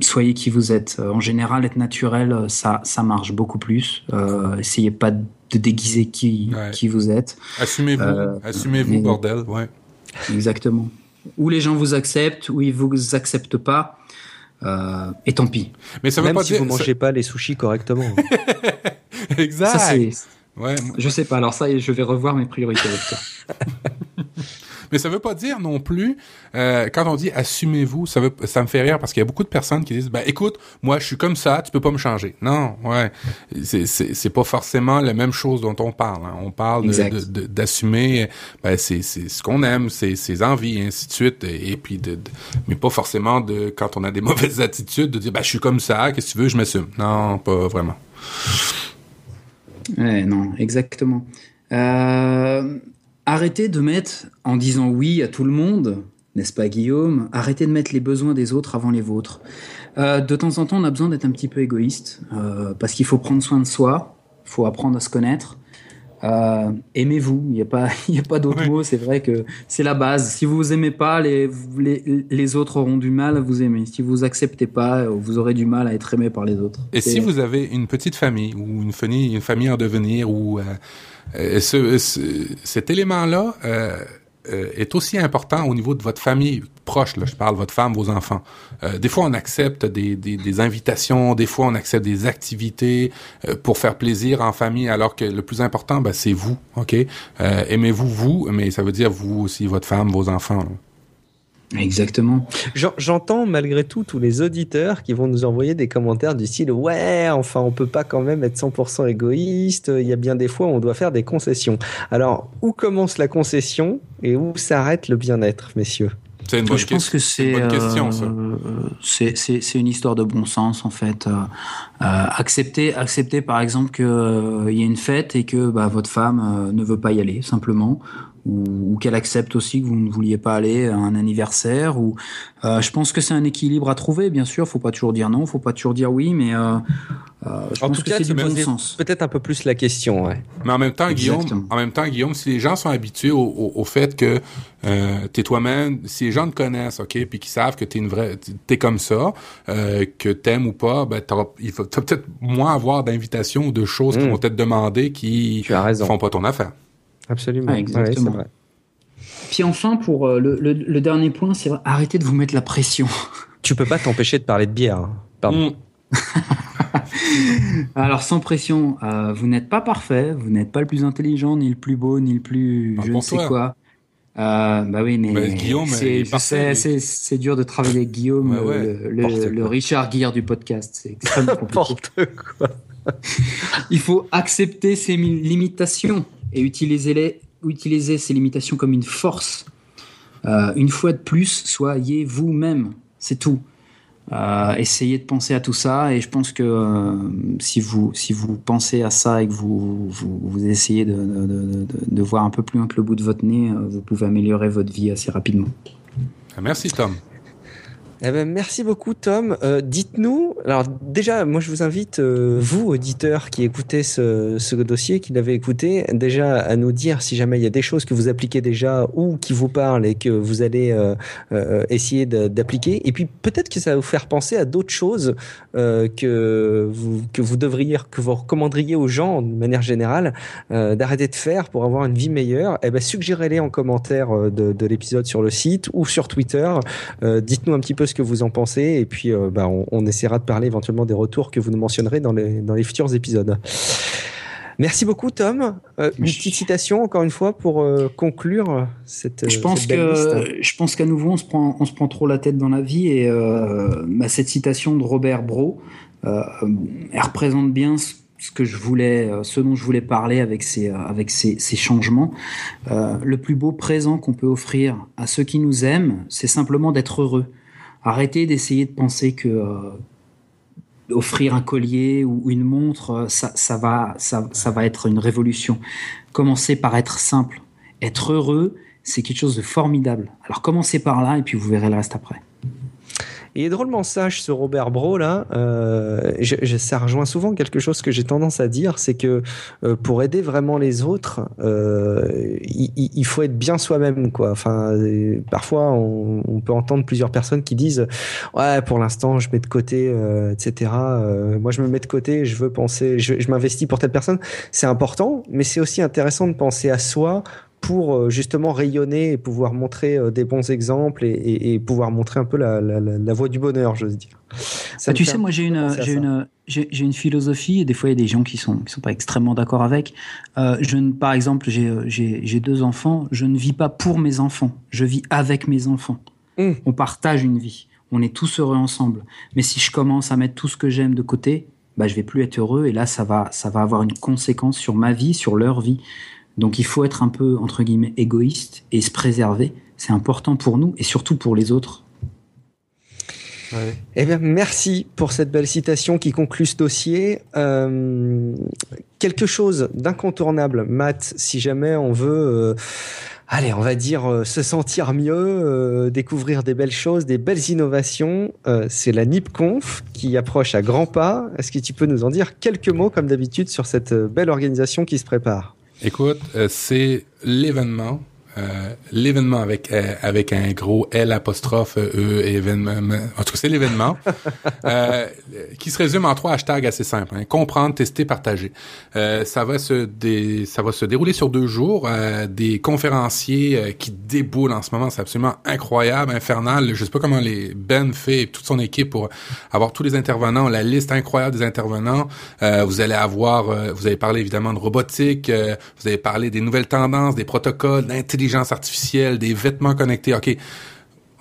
[SPEAKER 3] soyez qui vous êtes. En général, être naturel, ça, ça marche beaucoup plus. Euh, essayez pas de de déguiser qui, qui vous êtes.
[SPEAKER 1] Assumez-vous, euh, assumez-vous, bordel, ouais.
[SPEAKER 3] Exactement. Ou les gens vous acceptent, ou ils vous acceptent pas. Euh, et tant pis.
[SPEAKER 2] Mais ça veut Même pas si vous mangez pas les sushis correctement.
[SPEAKER 1] exact. Ça,
[SPEAKER 3] ouais. Je sais pas. Alors ça, je vais revoir mes priorités avec toi.
[SPEAKER 1] Mais ça veut pas dire non plus, euh, quand on dit assumez-vous, ça veut, ça me fait rire parce qu'il y a beaucoup de personnes qui disent, ben écoute, moi je suis comme ça, tu peux pas me changer. Non, ouais, c'est c'est pas forcément la même chose dont on parle. Hein. On parle d'assumer, ben c'est c'est ce qu'on aime, c'est ses envies, et ainsi de suite, et, puis de, mais pas forcément de quand on a des mauvaises attitudes de dire, ben je suis comme ça, qu'est-ce que tu veux, je m'assume. Non, pas vraiment.
[SPEAKER 3] Ouais, non, exactement. Euh, arrêtez de mettre, en disant oui à tout le monde, n'est-ce pas Guillaume Arrêtez de mettre les besoins des autres avant les vôtres. Euh, de temps en temps, on a besoin d'être un petit peu égoïste, euh, parce qu'il faut prendre soin de soi, il faut apprendre à se connaître. Euh, aimez-vous, il n'y a pas, a pas d'autre mot, c'est vrai que c'est la base. Si vous vous aimez pas, les, les, les, autres auront du mal à vous aimer. Si vous acceptez pas, vous aurez du mal à être aimé par les autres.
[SPEAKER 1] Et si vous avez une petite famille ou une famille, une famille en devenir ou euh, ce, cet élément-là euh, est aussi important au niveau de votre famille proche. Là, je parle votre femme, vos enfants. des fois, on accepte des, des, des, invitations, des fois, on accepte des activités pour faire plaisir en famille, alors que le plus important, ben, c'est vous. Ok, aimez-vous vous, mais ça veut dire vous aussi, votre femme, vos enfants.
[SPEAKER 3] Exactement.
[SPEAKER 2] J'entends malgré tout tous les auditeurs qui vont nous envoyer des commentaires du style ouais, enfin on peut pas quand même être 100% égoïste, il y a bien des fois où on doit faire des concessions. Alors, où commence la concession et où s'arrête le bien-être, messieurs?
[SPEAKER 3] C'est une bonne je pense que c'est. Euh, c'est une histoire de bon sens en fait. Euh, euh, accepter, accepter par exemple qu'il y a une fête et que bah, votre femme ne veut pas y aller simplement ou, qu'elle accepte aussi que vous ne vouliez pas aller à un anniversaire. Ou euh, je pense que c'est un équilibre à trouver. Bien sûr, faut pas toujours dire non, faut pas toujours dire oui, mais euh, euh, je
[SPEAKER 2] en
[SPEAKER 3] pense
[SPEAKER 2] tout
[SPEAKER 3] que
[SPEAKER 2] cas,
[SPEAKER 3] c'est du bon sens.
[SPEAKER 2] peut-être un peu plus la question. Ouais.
[SPEAKER 1] Mais en même temps,
[SPEAKER 3] Exactement.
[SPEAKER 1] Guillaume, en même temps, Guillaume, si les gens sont habitués au, au, au fait que euh, t'es toi-même, si les gens te connaissent, ok, puis qu'ils savent que t'es une vraie, t'es comme ça, euh, que t'aimes ou pas, ben il faut t'as peut-être moins avoir d'invitations ou de choses qui
[SPEAKER 2] Mm.
[SPEAKER 1] vont être demandées qui font pas ton affaire.
[SPEAKER 2] Absolument.
[SPEAKER 3] Ah, exactement.
[SPEAKER 2] vrai.
[SPEAKER 3] Puis enfin, pour euh, le, le- le dernier point, c'est arrêtez de vous mettre la pression.
[SPEAKER 2] Tu peux pas t'empêcher de parler de bière. hein. Pardon.
[SPEAKER 1] Mm.
[SPEAKER 3] Alors sans pression, euh, vous n'êtes pas parfait, vous n'êtes pas le plus intelligent, ni le plus beau, ni le plus
[SPEAKER 1] Parle
[SPEAKER 3] je ne sais
[SPEAKER 1] toi.
[SPEAKER 3] quoi. Euh, bah oui, mais,
[SPEAKER 1] Mais Guillaume, il
[SPEAKER 3] c'est, dur de travailler avec Guillaume,
[SPEAKER 1] Ouais, ouais.
[SPEAKER 3] le. Richard Gere du podcast. C'est extrêmement compliqué.
[SPEAKER 2] Quoi.
[SPEAKER 3] Il faut accepter ses mi- limitations et utiliser, les, utiliser ces limitations comme une force. Euh, une fois de plus, soyez vous-même. C'est tout. Euh, essayez de penser à tout ça et je pense que euh, si, vous, si vous pensez à ça et que vous, vous, essayez de, de, de, voir un peu plus loin que le bout de votre nez, vous pouvez améliorer votre vie assez rapidement.
[SPEAKER 1] Merci Tom.
[SPEAKER 2] Eh ben, merci beaucoup Tom. Euh, Dites-nous, alors déjà, moi je vous invite, euh, vous auditeurs qui écoutez ce, dossier, qui l'avez écouté, déjà à nous dire si jamais il y a des choses que vous appliquez déjà ou qui vous parlent et que vous allez euh, essayer d'appliquer. Et puis peut-être que ça va vous faire penser à d'autres choses que vous devriez, que vous recommanderiez aux gens de manière générale d'arrêter de faire pour avoir une vie meilleure. Eh ben suggérez-les en commentaire de, de l'épisode sur le site ou sur Twitter. Dites-nous un petit peu ce que vous en pensez et puis euh, bah, on, on essaiera de parler éventuellement des retours que vous nous mentionnerez dans les, dans les futurs épisodes. Merci beaucoup Tom. Euh, une petite citation encore une fois pour euh, conclure cette,
[SPEAKER 3] Je pense
[SPEAKER 2] cette belle liste.
[SPEAKER 3] que je pense qu'à nouveau on se prend on se prend trop la tête dans la vie et euh, bah, cette citation de Robert Bro elle représente bien ce ce que je voulais ce dont je voulais parler avec ces avec ces, ces changements le plus beau présent qu'on peut offrir à ceux qui nous aiment c'est simplement d'être heureux arrêtez d'essayer de penser que euh, offrir un collier ou une montre euh, ça va ça, ça va être une révolution commencez par être simple être heureux, c'est quelque chose de formidable. Alors commencez par là et puis vous verrez le reste après.
[SPEAKER 2] Il est drôlement sage ce Robert Bro là. Euh, je, je- ça rejoint souvent quelque chose que j'ai tendance à dire, c'est que euh, pour aider vraiment les autres, euh, il, il- faut être bien soi-même quoi. Enfin, euh, parfois on, on peut entendre plusieurs personnes qui disent ouais pour l'instant je mets de côté, euh, etc. Euh, moi je me mets de côté, je veux penser, je, je m'investis pour telle personne. C'est important, mais c'est aussi intéressant de penser à soi pour euh, justement rayonner et pouvoir montrer euh, des bons exemples et, et- et pouvoir montrer un peu la, la, la, la voie du bonheur, j'ose dire. Ça
[SPEAKER 3] Ah,
[SPEAKER 2] me
[SPEAKER 3] tu sais, moi j'ai une, j'ai une, j'ai une philosophie et des fois il y a des gens qui sont, qui sont pas extrêmement d'accord avec. Euh, je ne, par exemple, j'ai, deux enfants. Je ne vis pas pour mes enfants. Je vis avec mes enfants.
[SPEAKER 2] Mm.
[SPEAKER 3] On partage une vie. On est tous heureux ensemble. Mais si je commence à mettre tout ce que j'aime de côté, bah je vais plus être heureux et là ça va, ça va avoir une conséquence sur ma vie, sur leur vie. Donc il faut être un peu entre guillemets égoïste et se préserver. C'est important pour nous et surtout pour les autres.
[SPEAKER 2] Eh bien, merci pour cette belle citation qui conclut ce dossier. Euh, quelque chose d'incontournable, Matt, si jamais on veut, euh, allez, on va dire, euh, se sentir mieux, euh, découvrir des belles choses, des belles innovations, euh, c'est la NIPConf qui approche à grands pas. Est-ce que tu peux nous en dire quelques mots, comme d'habitude, sur cette belle organisation qui se prépare?
[SPEAKER 1] Écoute, euh, c'est l'événement, euh, l'événement avec euh, avec un gros L apostrophe E événement. En tout cas, c'est l'événement euh, qui se résume en trois hashtags assez simples hein. comprendre, tester, partager. Euh, ça va se dé- ça va se dérouler sur deux jours. euh, des conférenciers euh, qui déboulent en ce moment, c'est absolument incroyable, infernal. Je sais pas comment les Ben fait et toute son équipe pour avoir tous les intervenants, la liste incroyable des intervenants. Euh, vous allez avoir, euh, vous allez parler évidemment de robotique, euh, vous allez parler des nouvelles tendances, des protocoles, d'intelligence artificielle, des vêtements connectés. Ok,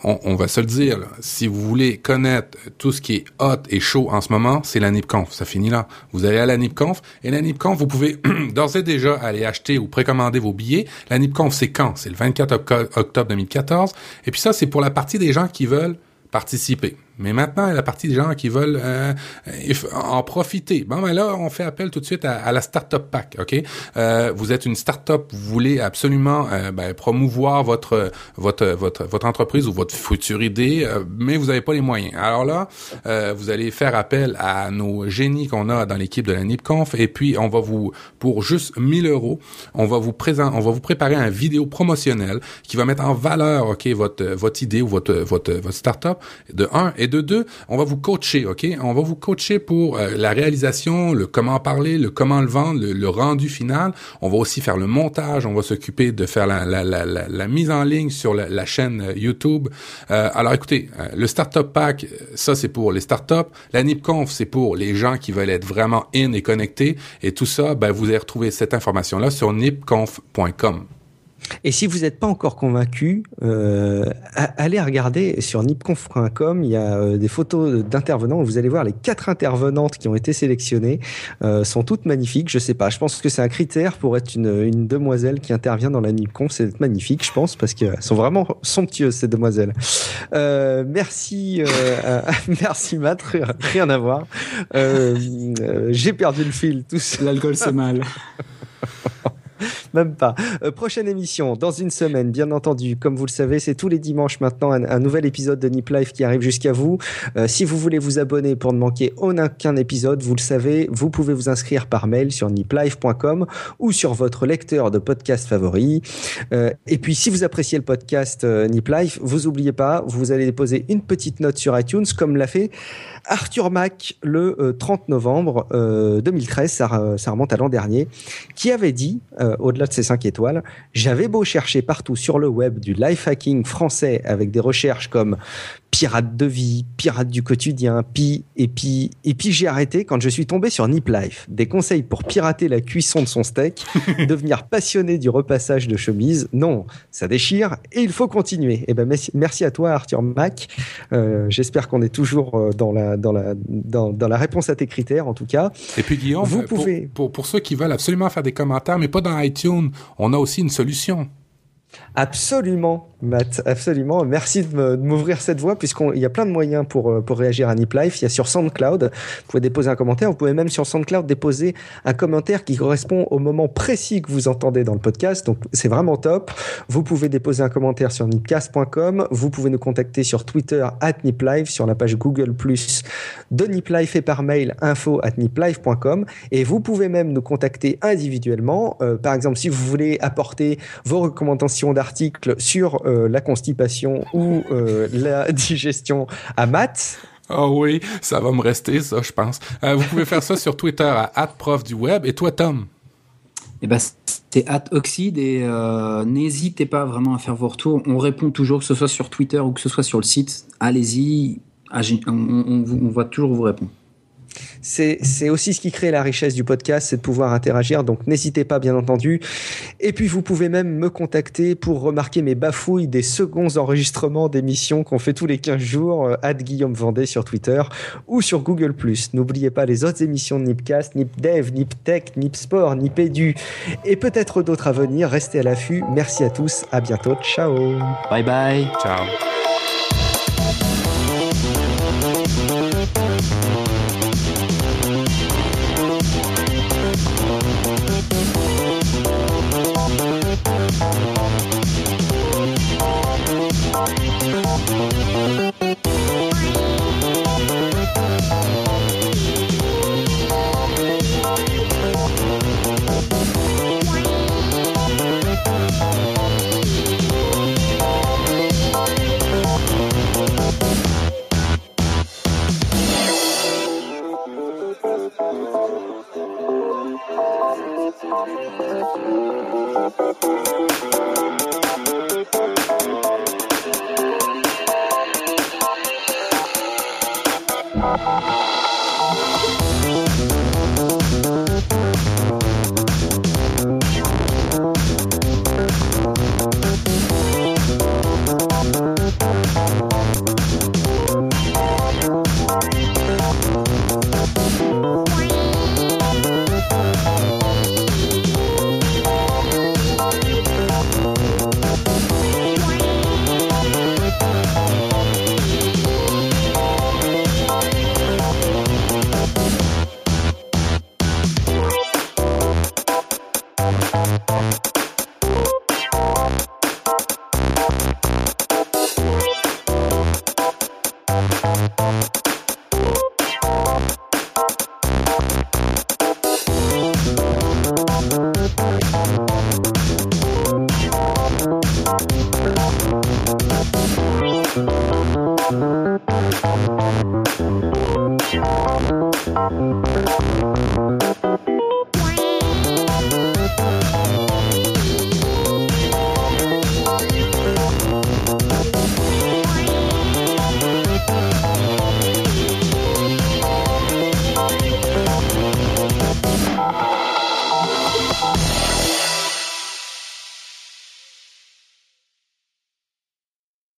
[SPEAKER 1] on, va se le dire. Si vous voulez connaître tout ce qui est hot et chaud en ce moment, c'est la NIPConf. Ça finit là. Vous allez à la NIPConf et la NIPConf, vous pouvez d'ores et déjà aller acheter ou précommander vos billets. La NIPConf, c'est quand? C'est le 24 oc- octobre 2014. Et puis ça, c'est pour la partie des gens qui veulent participer. Mais maintenant, la partie des gens qui veulent euh, en profiter. Bon, ben là, on fait appel tout de suite à, la Startup Pack, OK? Euh, vous êtes une startup, vous voulez absolument euh, ben, promouvoir votre, votre, votre, votre entreprise ou votre future idée, euh, mais vous n'avez pas les moyens. Alors là, euh, vous allez faire appel à nos génies qu'on a dans l'équipe de la NIPConf et puis on va vous, pour juste 1000 euros, on va vous présenter, on va vous préparer un vidéo promotionnel qui va mettre en valeur, OK, votre, votre idée ou votre, votre, votre startup de un et de deux, on va vous coacher, OK? On va vous coacher pour euh, la réalisation, le comment parler, le comment le vendre, le, rendu final. On va aussi faire le montage, on va s'occuper de faire la, mise en ligne sur la, chaîne euh, YouTube. Euh, alors écoutez, le Startup Pack, ça c'est pour les startups. La NipConf, c'est pour les gens qui veulent être vraiment in et connectés. Et tout ça, ben, vous allez retrouver cette information-là sur nipconf.com.
[SPEAKER 2] Et si vous n'êtes pas encore convaincu, euh, allez regarder sur nipconf.com. Il y a euh, des photos d'intervenants. Vous allez voir les quatre intervenantes qui ont été sélectionnées euh, sont toutes magnifiques. Je sais pas. Je pense que c'est un critère pour être une, une, demoiselle qui intervient dans la Nipconf. C'est magnifique, je pense, parce qu'elles sont vraiment somptueuses ces demoiselles. Euh, merci, euh, merci Matt. Rien à voir. J'ai perdu le fil. Tout
[SPEAKER 3] L'alcool c'est mal.
[SPEAKER 2] Même pas. Euh, prochaine émission dans une semaine, bien entendu. Comme vous le savez, c'est tous les dimanches maintenant un, nouvel épisode de Nip Life qui arrive jusqu'à vous. Euh, si vous voulez vous abonner pour ne manquer aucun épisode, vous le savez, vous pouvez vous inscrire par mail sur niplife.com ou sur votre lecteur de podcast favori. Euh, et puis, si vous appréciez le podcast Nip Life, vous oubliez pas, vous allez déposer une petite note sur iTunes, comme l'a fait Arthur Mack le 30 novembre 2013. Ça, ça remonte à l'an dernier, qui avait dit au-delà de ces 5 étoiles, j'avais beau chercher partout sur le web du life hacking français avec des recherches comme pirate de vie, pirate du quotidien, pi, et puis, et puis j'ai arrêté quand je suis tombé sur Nip Life. Des conseils pour pirater la cuisson de son steak, devenir passionné du repassage de chemise. Non, ça déchire et il faut continuer. Et eh ben, merci à toi, Arthur Mac. Euh, j'espère qu'on est toujours euh, dans la, dans, la, dans, dans, la réponse à tes critères, en tout cas.
[SPEAKER 1] Et puis, Guillaume, vous pouvez... pour, pour ceux qui veulent absolument faire des commentaires, mais pas dans iTunes, on a aussi une solution.
[SPEAKER 2] Absolument, Matt, absolument. Merci de m'ouvrir cette voie puisqu'il y a plein de moyens pour, euh, pour réagir à Nip Life. Il y a sur SoundCloud, vous pouvez déposer un commentaire. Vous pouvez même sur SoundCloud déposer un commentaire qui correspond au moment précis que vous entendez dans le podcast. Donc c'est vraiment top. Vous pouvez déposer un commentaire sur nipcast.com. Vous pouvez nous contacter sur Twitter at NipLife, sur la page Google Plus de NipLife et par mail info at niplife.com. Et vous pouvez même nous contacter individuellement. Euh, par exemple, si vous voulez apporter vos recommandations d'articles sur euh, la constipation ou euh, la digestion à maths.
[SPEAKER 1] Oh oui, ça va me rester, ça, je pense. Euh, vous pouvez faire ça sur Twitter à prof du web. Et toi, Tom?
[SPEAKER 3] Eh ben, c'est Oxide et n'hésitez pas vraiment à faire vos retours. On répond toujours, que ce soit sur Twitter ou que ce soit sur le site. Allez-y, on, on, va toujours vous répondre.
[SPEAKER 2] C'est aussi ce qui crée la richesse du podcast, c'est de pouvoir interagir. Donc n'hésitez pas, bien entendu. Et puis vous pouvez même me contacter pour remarquer mes bafouilles des seconds enregistrements d'émissions qu'on fait tous les 15 jours. Euh, Guillaume Vendée sur Twitter ou sur Google+. N'oubliez pas les autres émissions de Nipcast, Nipdev, Niptech, Nipsport, Nipedu et peut-être d'autres à venir. Restez à l'affût. Merci à tous. À bientôt. Ciao.
[SPEAKER 3] Bye bye.
[SPEAKER 1] Ciao.